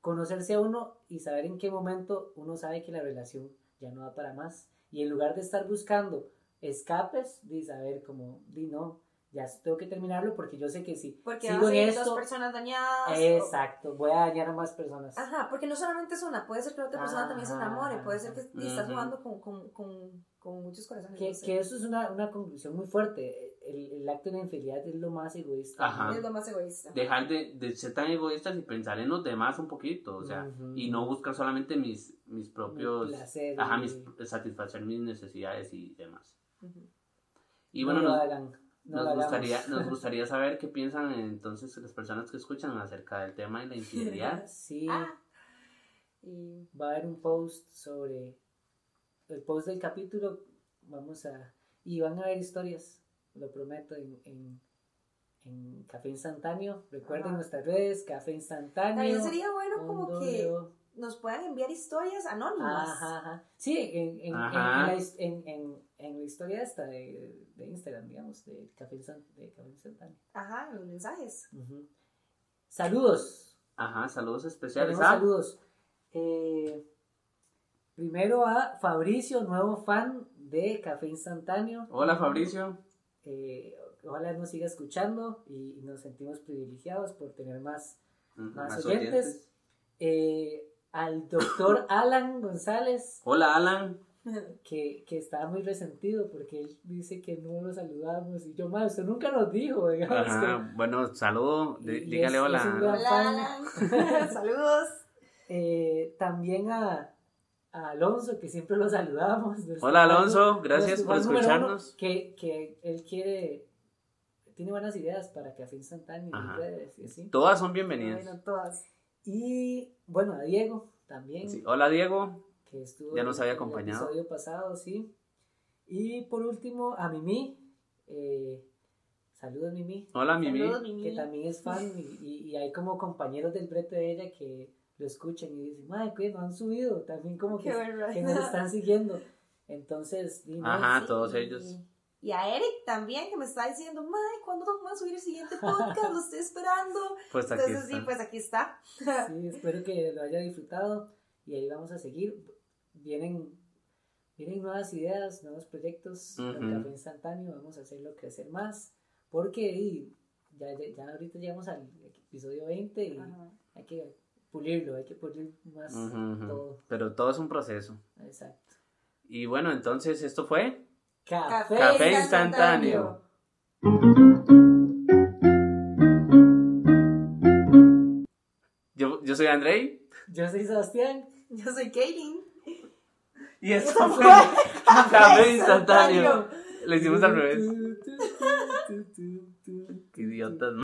conocerse a uno y saber en qué momento uno sabe que la relación ya no da para más y en lugar de estar buscando escapes de saber como di no ya tengo que terminarlo porque yo sé que si Porque sigo en ser dos esto personas dañadas. o- exacto voy a dañar a más personas Ajá, porque no solamente es una, puede ser que la otra persona también se enamore, puede ser que estás Ujú. jugando con, con, con, con muchos corazones. que, no sé. que eso es una, una conclusión muy fuerte el, el acto de infidelidad es lo más egoísta Ajá. Es lo más egoísta. Dejar de, de ser tan egoístas y pensar en los demás un poquito, o sea, y no buscar solamente mis, mis propios, Mi placer ajá, y- mis, satisfacer mis necesidades y demás. Y bueno, no nos, hagan, no nos lo hagamos. gustaría, nos gustaría saber qué piensan entonces las personas que escuchan acerca del tema de la infidelidad. Sí, Ah. Y va a haber un post sobre el post del capítulo. Vamos a. Y van a haber historias, lo prometo, en, en, en Café Instantáneo. Recuerden Ajá. nuestras redes, Café Instantáneo. también sería bueno como que nos puedan enviar historias anónimas. Ajá, ajá. Sí, en, en, en, Ajá. en la, en, en, en la historia esta de, de Instagram, digamos, de Café, Instan- de Café Instantáneo. Ajá, en los mensajes. Saludos. Ajá, saludos especiales. Ah, saludos. Eh, primero a Fabricio, nuevo fan de Café Instantáneo. Hola Fabricio. Eh, ojalá nos siga escuchando y, y nos sentimos privilegiados por tener más. Más oyentes. Eh, al doctor Alan González, Hola Alan. que, que estaba muy resentido porque él dice que no lo saludamos. Y yo, más, usted nunca nos dijo, digamos. Ajá, bueno, saludo. Y- Dí- y dígale es- hola. es Hola. Alan. Saludos. Eh, también a, a Alonso, que siempre lo saludamos. Hola Alonso, gracias por uno, escucharnos. que, que él quiere, tiene buenas ideas para Café Instantáneo en redes y así. Todas son bienvenidas. Bueno, todas. Y bueno, a Diego también, Sí, Hola Diego. que estuvo Ya nos en había el acompañado. episodio pasado, sí. Y por último, a Mimi. Eh, saludos, Mimi. Hola Mimi. Saludos, Mimi. que también es fan y, y- y hay como compañeros del brete de ella que lo escuchan y dicen, madre, que no han subido, también como que, que nos están siguiendo. Entonces, di, no, Ajá, sí, todos Y- ellos. Y a Eric también, que me está diciendo, Mae, ¿cuándo vamos a subir el siguiente podcast? Lo estoy esperando. Pues aquí Entonces, sí, está. pues aquí está. Sí, espero que lo haya disfrutado y ahí vamos a seguir. Vienen, vienen nuevas ideas, nuevos proyectos con Ujú. Café Instantáneo. Vamos a hacerlo crecer más porque y, ya, ya, ahorita llegamos al episodio 20 y Ajá. hay que pulirlo, hay que pulir más todo. Pero todo es un proceso. Exacto. Y bueno, entonces esto fue Café, Café instantáneo. Yo, yo soy Andrei. Yo soy Sebastián. Yo soy Kaylin. Y esto fue Café instantáneo. Lo hicimos al revés. Qué idiotas,